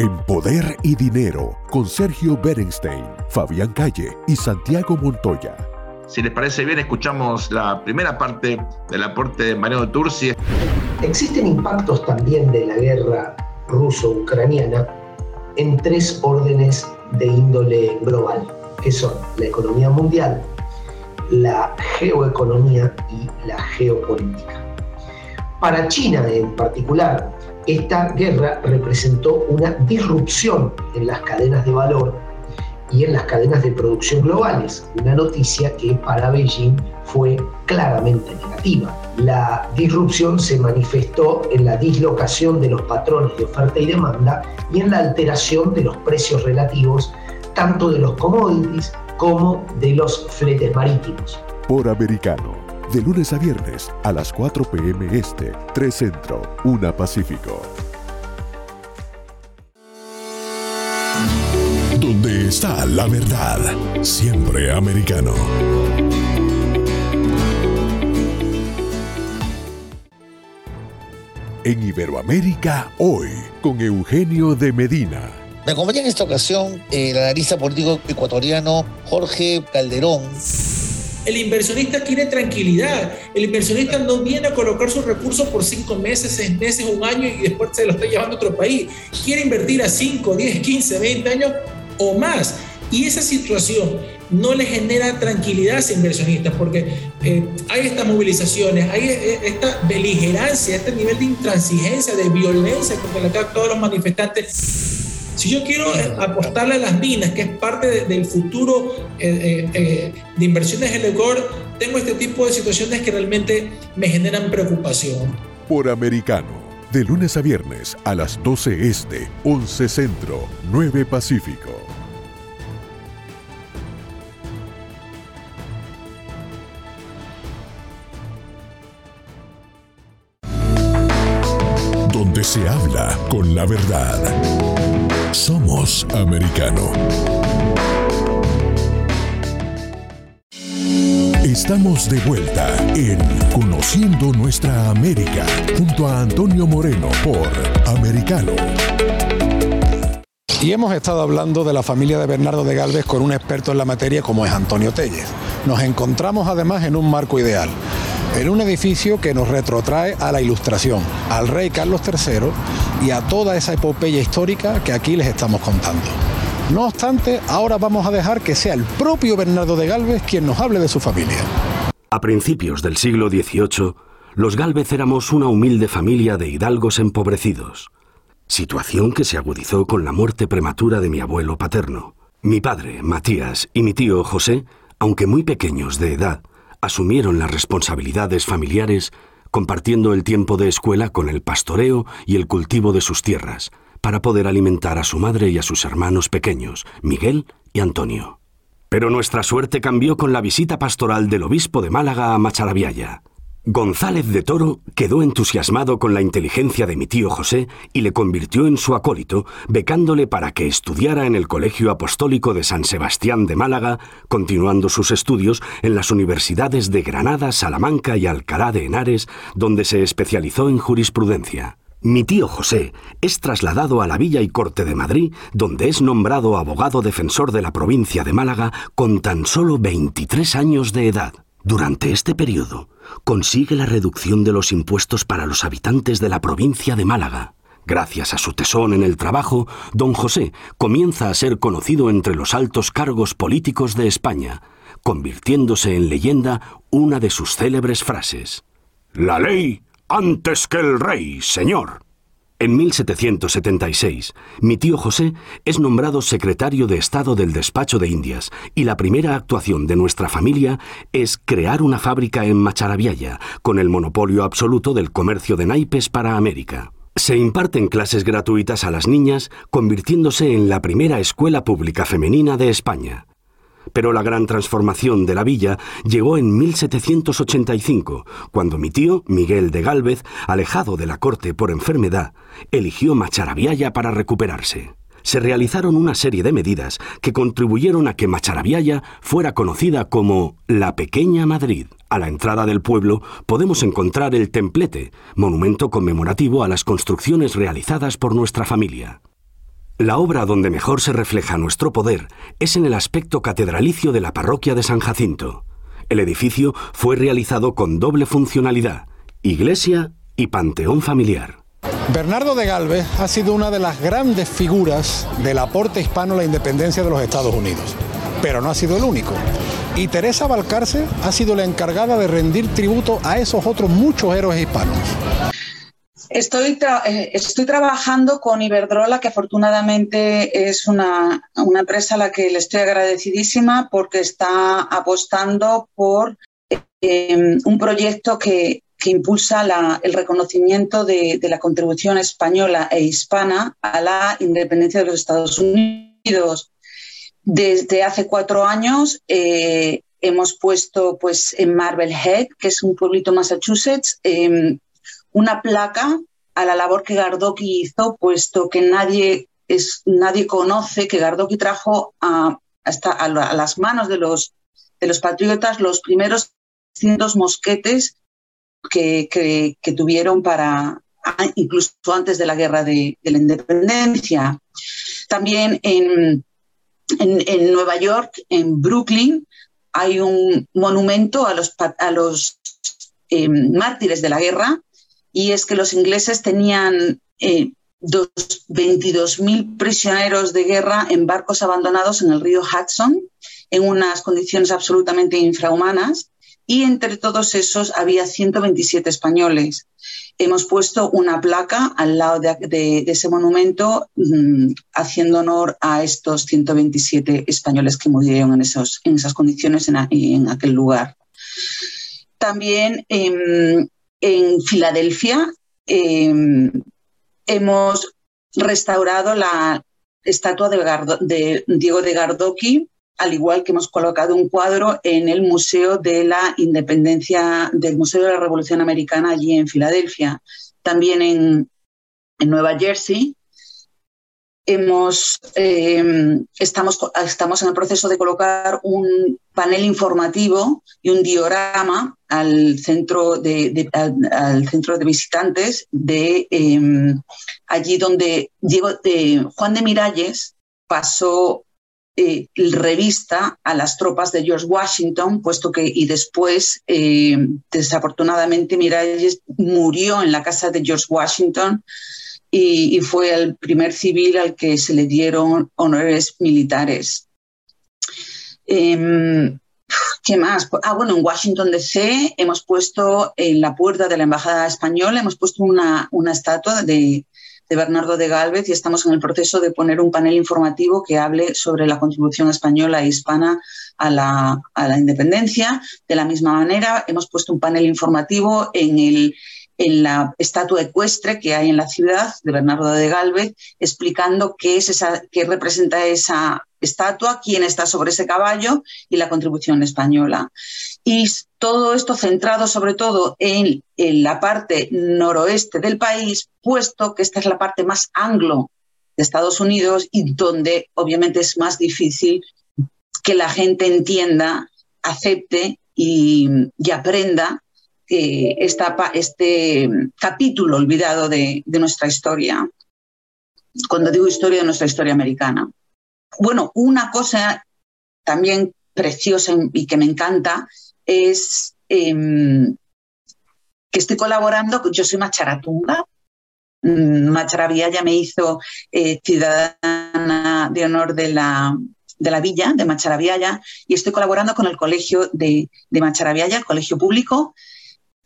S1: En Poder y Dinero, con Sergio Berenstein, Fabián Calle y Santiago Montoya.
S28: Si les parece bien, escuchamos la primera parte del aporte de Mariano Turci.
S29: Existen impactos también de la guerra ruso-ucraniana en tres órdenes de índole global, que son la economía mundial, la geoeconomía y la geopolítica. Para China en particular, esta guerra representó una disrupción en las cadenas de valor y en las cadenas de producción globales, una noticia que para Beijing fue claramente negativa. La disrupción se manifestó en la dislocación de los patrones de oferta y demanda y en la alteración de los precios relativos tanto de los commodities como de los fletes marítimos.
S1: Por americano de lunes a viernes a las 4 p.m. Este, 3 Centro, 1 Pacífico. Donde está la verdad, siempre americano. En Iberoamérica, hoy, con Eugenio de Medina.
S30: Me acompaña en esta ocasión el analista político ecuatoriano Jorge Calderón
S31: el inversionista quiere tranquilidad. El inversionista no viene a colocar sus recursos por cinco meses, seis meses, un año y después se lo está llevando a otro país. Quiere invertir a 5, 10, 15, 20 años o más. Y esa situación no le genera tranquilidad a ese inversionista porque eh, hay estas movilizaciones, hay eh, esta beligerancia, este nivel de intransigencia, de violencia contra la todos los manifestantes si yo quiero eh, apostarle a las minas, que es parte del futuro eh, eh, de inversiones en Ecuador, tengo este tipo de situaciones que realmente me generan preocupación.
S1: Por americano, de lunes a viernes a las 12 Este, 11 Centro, 9 Pacífico. Donde se habla con la verdad. Somos americano. Estamos de vuelta en Conociendo Nuestra América junto a Antonio Moreno por Americano.
S2: Y hemos estado hablando de la familia de Bernardo de Galvez con un experto en la materia como es Antonio Telles. Nos encontramos además en un marco ideal, en un edificio que nos retrotrae a la ilustración, al rey Carlos III y a toda esa epopeya histórica que aquí les estamos contando. No obstante, ahora vamos a dejar que sea el propio Bernardo de Galvez quien nos hable de su familia.
S32: A principios del siglo XVIII, los Galvez éramos una humilde familia de hidalgos empobrecidos, situación que se agudizó con la muerte prematura de mi abuelo paterno. Mi padre, Matías, y mi tío José, aunque muy pequeños de edad, asumieron las responsabilidades familiares compartiendo el tiempo de escuela con el pastoreo y el cultivo de sus tierras, para poder alimentar a su madre y a sus hermanos pequeños, Miguel y Antonio. Pero nuestra suerte cambió con la visita pastoral del obispo de Málaga a Macharabiaya. González de Toro quedó entusiasmado con la inteligencia de mi tío José y le convirtió en su acólito, becándole para que estudiara en el Colegio Apostólico de San Sebastián de Málaga, continuando sus estudios en las universidades de Granada, Salamanca y Alcalá de Henares, donde se especializó en jurisprudencia. Mi tío José es trasladado a la Villa y Corte de Madrid, donde es nombrado abogado defensor de la provincia de Málaga con tan solo 23 años de edad. Durante este periodo, consigue la reducción de los impuestos para los habitantes de la provincia de Málaga. Gracias a su tesón en el trabajo, don José comienza a ser conocido entre los altos cargos políticos de España, convirtiéndose en leyenda una de sus célebres frases. La ley antes que el rey, señor. En 1776, mi tío José es nombrado secretario de Estado del Despacho de Indias y la primera actuación de nuestra familia es crear una fábrica en Macharabiaya, con el monopolio absoluto del comercio de naipes para América. Se imparten clases gratuitas a las niñas, convirtiéndose en la primera escuela pública femenina de España. Pero la gran transformación de la villa llegó en 1785, cuando mi tío, Miguel de Gálvez, alejado de la corte por enfermedad, eligió Macharabiaya para recuperarse. Se realizaron una serie de medidas que contribuyeron a que Macharabiaya fuera conocida como la Pequeña Madrid. A la entrada del pueblo podemos encontrar el templete, monumento conmemorativo a las construcciones realizadas por nuestra familia. La obra donde mejor se refleja nuestro poder es en el aspecto catedralicio de la parroquia de San Jacinto. El edificio fue realizado con doble funcionalidad, iglesia y panteón familiar.
S2: Bernardo de Galvez ha sido una de las grandes figuras del aporte hispano a la independencia de los Estados Unidos, pero no ha sido el único. Y Teresa Balcarce ha sido la encargada de rendir tributo a esos otros muchos héroes hispanos.
S33: Estoy, eh, estoy trabajando con Iberdrola, que afortunadamente es una, empresa a la que le estoy agradecidísima porque está apostando por em, un proyecto que, impulsa el reconocimiento de, la contribución española e hispana a la independencia de los Estados Unidos. Desde hace cuatro años eh, hemos puesto pues, en Marblehead, que es un pueblito Massachusetts, em, una placa a la labor que Gardoki hizo, puesto que nadie, es, nadie conoce que Gardoki trajo a, hasta a, las manos de los, de los patriotas los primeros 100 mosquetes que, que, tuvieron para, incluso antes de la guerra de, la independencia. También en, en, Nueva York, en Brooklyn, hay un monumento a los, a los eh, mártires de la guerra y es que los ingleses tenían eh, 22.000 prisioneros de guerra en barcos abandonados en el río Hudson en unas condiciones absolutamente infrahumanas y entre todos esos había 127 españoles. Hemos puesto una placa al lado de, ese monumento mm, haciendo honor a estos 127 españoles que murieron en, esos, en esas condiciones en, aquel lugar. También em, en Filadelfia em, hemos restaurado la estatua de, Diego de Gardoqui, al igual que hemos colocado un cuadro en el Museo de la Independencia, del Museo de la Revolución Americana allí en Filadelfia. También en, Nueva Jersey eh, estamos, estamos en el proceso de colocar un panel informativo y un diorama al centro de, al, centro de visitantes de em, allí donde Diego, de Juan de Miralles pasó eh, revista a las tropas de George Washington, puesto que y después, eh, desafortunadamente, Miralles murió en la casa de George Washington y, fue el primer civil al que se le dieron honores militares. Em, ¿Qué más? Ah, bueno, en Washington DC hemos puesto en la puerta de la Embajada Española, hemos puesto una, una estatua de, de Bernardo de Galvez y estamos en el proceso de poner un panel informativo que hable sobre la contribución española e hispana a la, a la independencia. De la misma manera, hemos puesto un panel informativo en el en la estatua ecuestre que hay en la ciudad de Bernardo de Galvez, explicando qué, es esa, qué representa esa estatua, quién está sobre ese caballo y la contribución española. Y todo esto centrado sobre todo en, la parte noroeste del país, puesto que esta es la parte más anglo de Estados Unidos y donde obviamente es más difícil que la gente entienda, acepte y, y aprenda este capítulo olvidado de, nuestra historia, cuando digo historia de nuestra historia americana. Bueno, una cosa también preciosa y que me encanta es em, que estoy colaborando, yo soy Macharatunga, mm, Macharavilla ya me hizo eh, ciudadana de honor de la, de la villa, de Macharavialla, y estoy colaborando con el colegio de, de el colegio público,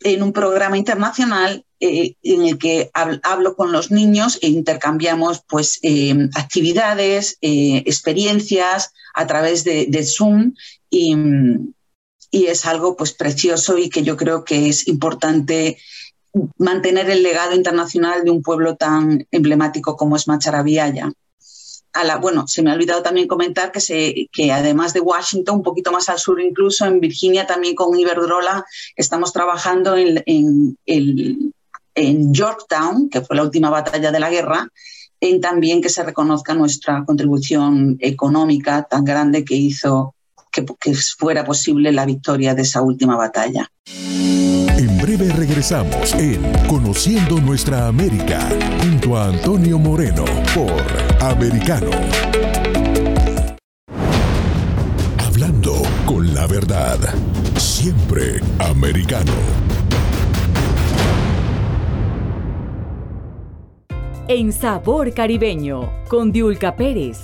S33: en un programa internacional eh, en el que hablo con los niños e intercambiamos pues, eh, actividades, eh, experiencias a través de, Zoom. Y, y, es algo pues, precioso y que yo creo que es importante mantener el legado internacional de un pueblo tan emblemático como es Macharabiaya bueno, se me ha olvidado también comentar que, se, que además de Washington, un poquito más al sur, incluso en Virginia, también con Iberdrola, estamos trabajando en, Yorktown, que fue la última batalla de la guerra, en también que se reconozca nuestra contribución económica tan grande que hizo que fuera posible la victoria de esa última batalla.
S1: Regresamos en Conociendo Nuestra América junto a Antonio Moreno por Americano. Hablando con la verdad, siempre americano.
S34: En Sabor Caribeño, con Diulca Pérez.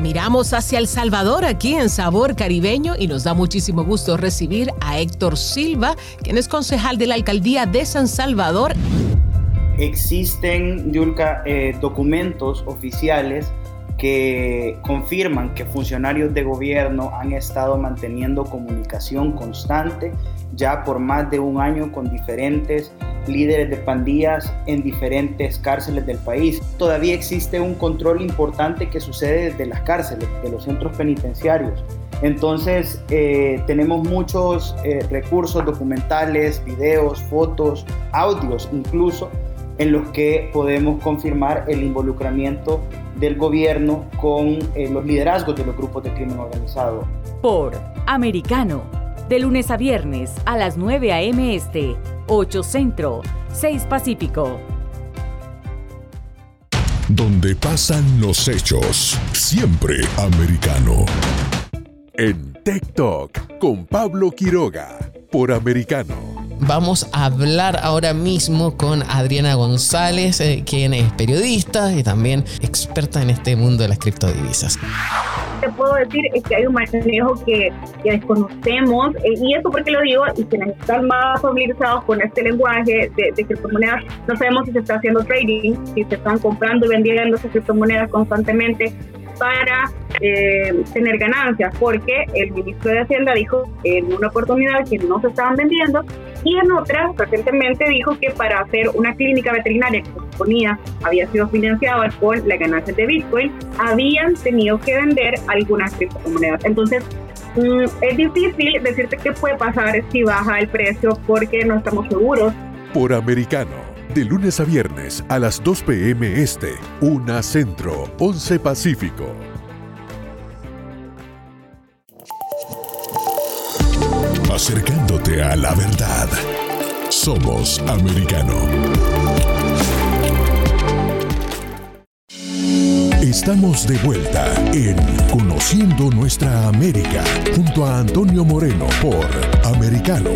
S35: Miramos hacia El Salvador aquí en Sabor Caribeño y nos da muchísimo gusto recibir a Héctor Silva, quien es concejal de la alcaldía de San Salvador.
S36: Existen, Yulka, eh, documentos oficiales que confirman que funcionarios de gobierno han estado manteniendo comunicación constante ya por más de un año con diferentes líderes de pandillas en diferentes cárceles del país. Todavía existe un control importante que sucede desde las cárceles, de los centros penitenciarios. Entonces eh, tenemos muchos eh, recursos documentales, videos, fotos, audios incluso, en los que podemos confirmar el involucramiento del gobierno con eh, los liderazgos de los grupos de crimen organizado.
S34: Por Americano, de lunes a viernes a las 9 a.m. Este, 8 Centro, 6 Pacífico.
S1: Donde pasan los hechos, siempre americano. En Talk con Pablo Quiroga, por Americano.
S37: Vamos a hablar ahora mismo con Adriana González, eh, quien es periodista y también experta en este mundo de las criptodivisas.
S23: Te puedo decir es que hay un manejo que, que desconocemos, eh, y eso porque lo digo, y quienes están más familiarizados con este lenguaje de, de, criptomonedas, no sabemos si se está haciendo trading, si se están comprando y vendiendo esas criptomonedas constantemente, para eh, tener ganancias, porque el ministro de Hacienda dijo en una oportunidad que no se estaban vendiendo y en otra recientemente dijo que para hacer una clínica veterinaria que se suponía había sido financiada con las ganancias de Bitcoin, habían tenido que vender algunas criptomonedas. Entonces, mm, es difícil decirte qué puede pasar si baja el precio porque no estamos seguros.
S1: Por americano De lunes a viernes a las 2 p.m. Este, 1 Centro, 11 Pacífico. Acercándote a la verdad. Somos americano. Estamos de vuelta en Conociendo Nuestra América junto a Antonio Moreno por Americano.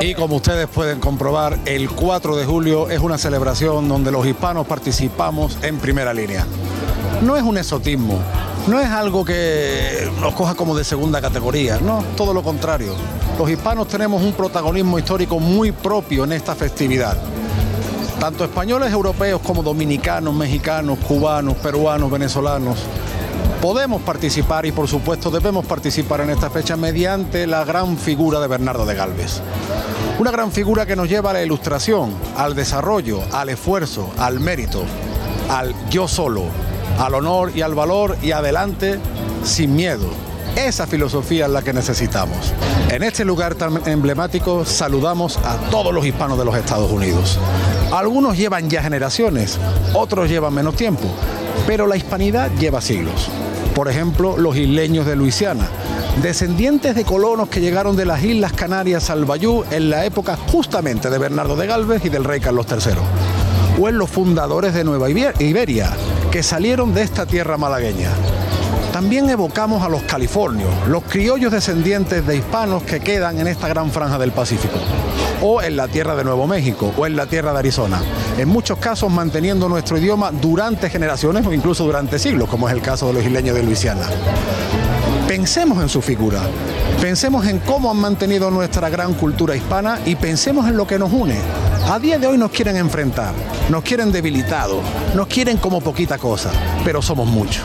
S2: Y como ustedes pueden comprobar, el 4 de julio es una celebración donde los hispanos participamos en primera línea. No es un esotismo, no es algo que nos coja como de segunda categoría, no, todo lo contrario. Los hispanos tenemos un protagonismo histórico muy propio en esta festividad. Tanto españoles, europeos como dominicanos, mexicanos, cubanos, peruanos, venezolanos, podemos participar y por supuesto debemos participar en esta fecha mediante la gran figura de Bernardo de Galvez. Una gran figura que nos lleva a la ilustración, al desarrollo, al esfuerzo, al mérito, al yo solo, al honor y al valor y adelante sin miedo. Esa filosofía es la que necesitamos. En este lugar tan emblemático saludamos a todos los hispanos de los Estados Unidos. Algunos llevan ya generaciones, otros llevan menos tiempo, pero la hispanidad lleva siglos. Por ejemplo, los isleños de Luisiana, descendientes de colonos que llegaron de las Islas Canarias al Bayú en la época justamente de Bernardo de Galvez y del rey Carlos III. O en los fundadores de Nueva Iberia, que salieron de esta tierra malagueña. También evocamos a los californios, los criollos descendientes de hispanos que quedan en esta gran franja del Pacífico, o en la tierra de Nuevo México, o en la tierra de Arizona, en muchos casos manteniendo nuestro idioma durante generaciones o incluso durante siglos, como es el caso de los isleños de Luisiana. Pensemos en su figura, pensemos en cómo han mantenido nuestra gran cultura hispana y pensemos en lo que nos une. A día de hoy nos quieren enfrentar, nos quieren debilitados, nos quieren como poquita cosa, pero somos muchos.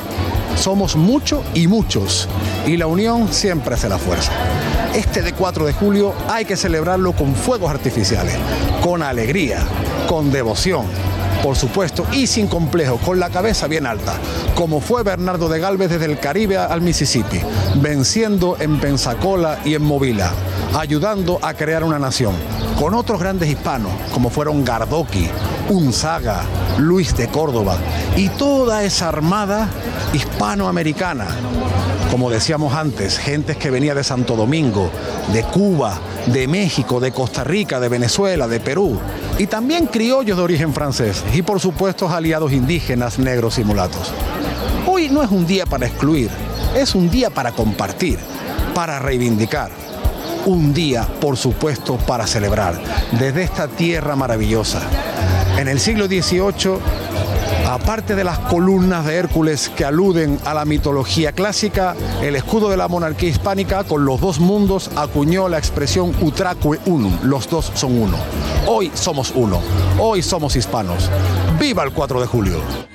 S2: Somos muchos y muchos, y la unión siempre hace la fuerza. Este de 4 de julio hay que celebrarlo con fuegos artificiales, con alegría, con devoción, por supuesto, y sin complejo, con la cabeza bien alta, como fue Bernardo de Galvez desde el Caribe al Mississippi, venciendo en Pensacola y en Movila, ayudando a crear una nación, con otros grandes hispanos, como fueron Gardoqui, Unzaga, Luis de Córdoba, y toda esa armada hispanoamericana, como decíamos antes, gentes que venía de Santo Domingo, de Cuba, de México, de Costa Rica, de Venezuela, de Perú, y también criollos de origen francés, y por supuesto aliados indígenas, negros y mulatos. Hoy no es un día para excluir, es un día para compartir, para reivindicar. Un día, por supuesto, para celebrar desde esta tierra maravillosa. En el siglo XVIII, aparte de las columnas de Hércules que aluden a la mitología clásica, el escudo de la monarquía hispánica con los dos mundos acuñó la expresión utraque unum, los dos son uno. Hoy somos uno, hoy somos hispanos. ¡Viva el 4 de julio!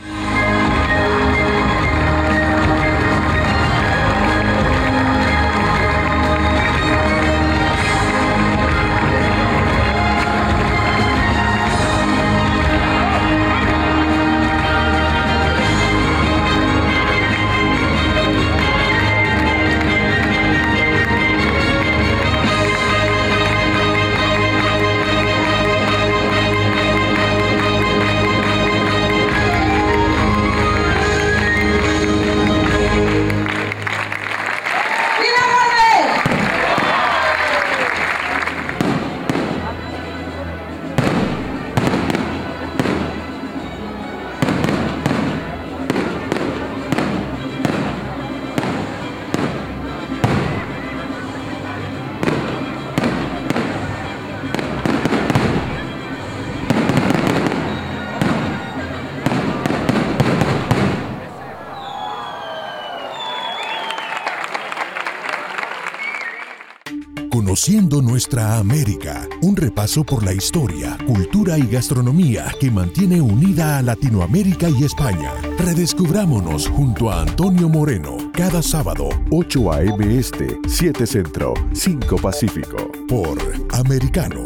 S1: América, un repaso por la historia, cultura y gastronomía que mantiene unida a Latinoamérica y España. Redescubrámonos junto a Antonio Moreno cada sábado, 8 a.m. Este, 7 Centro, 5 Pacífico, por Americano.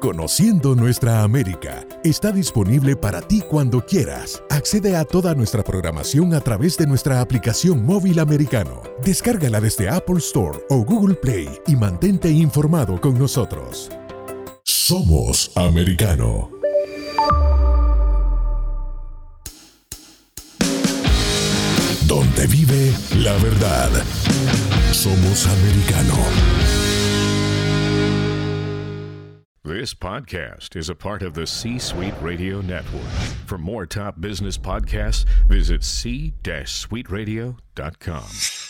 S1: Conociendo Nuestra América está disponible para ti cuando quieras. Accede a toda nuestra programación a través de nuestra aplicación móvil americano. Descárgala desde Apple Store o Google Play y mantente informado con nosotros. Somos americano. Donde vive la verdad. Somos americano.
S38: This podcast is a part of the C Suite Radio Network. For more top business podcasts, visit c-suiteradio.com.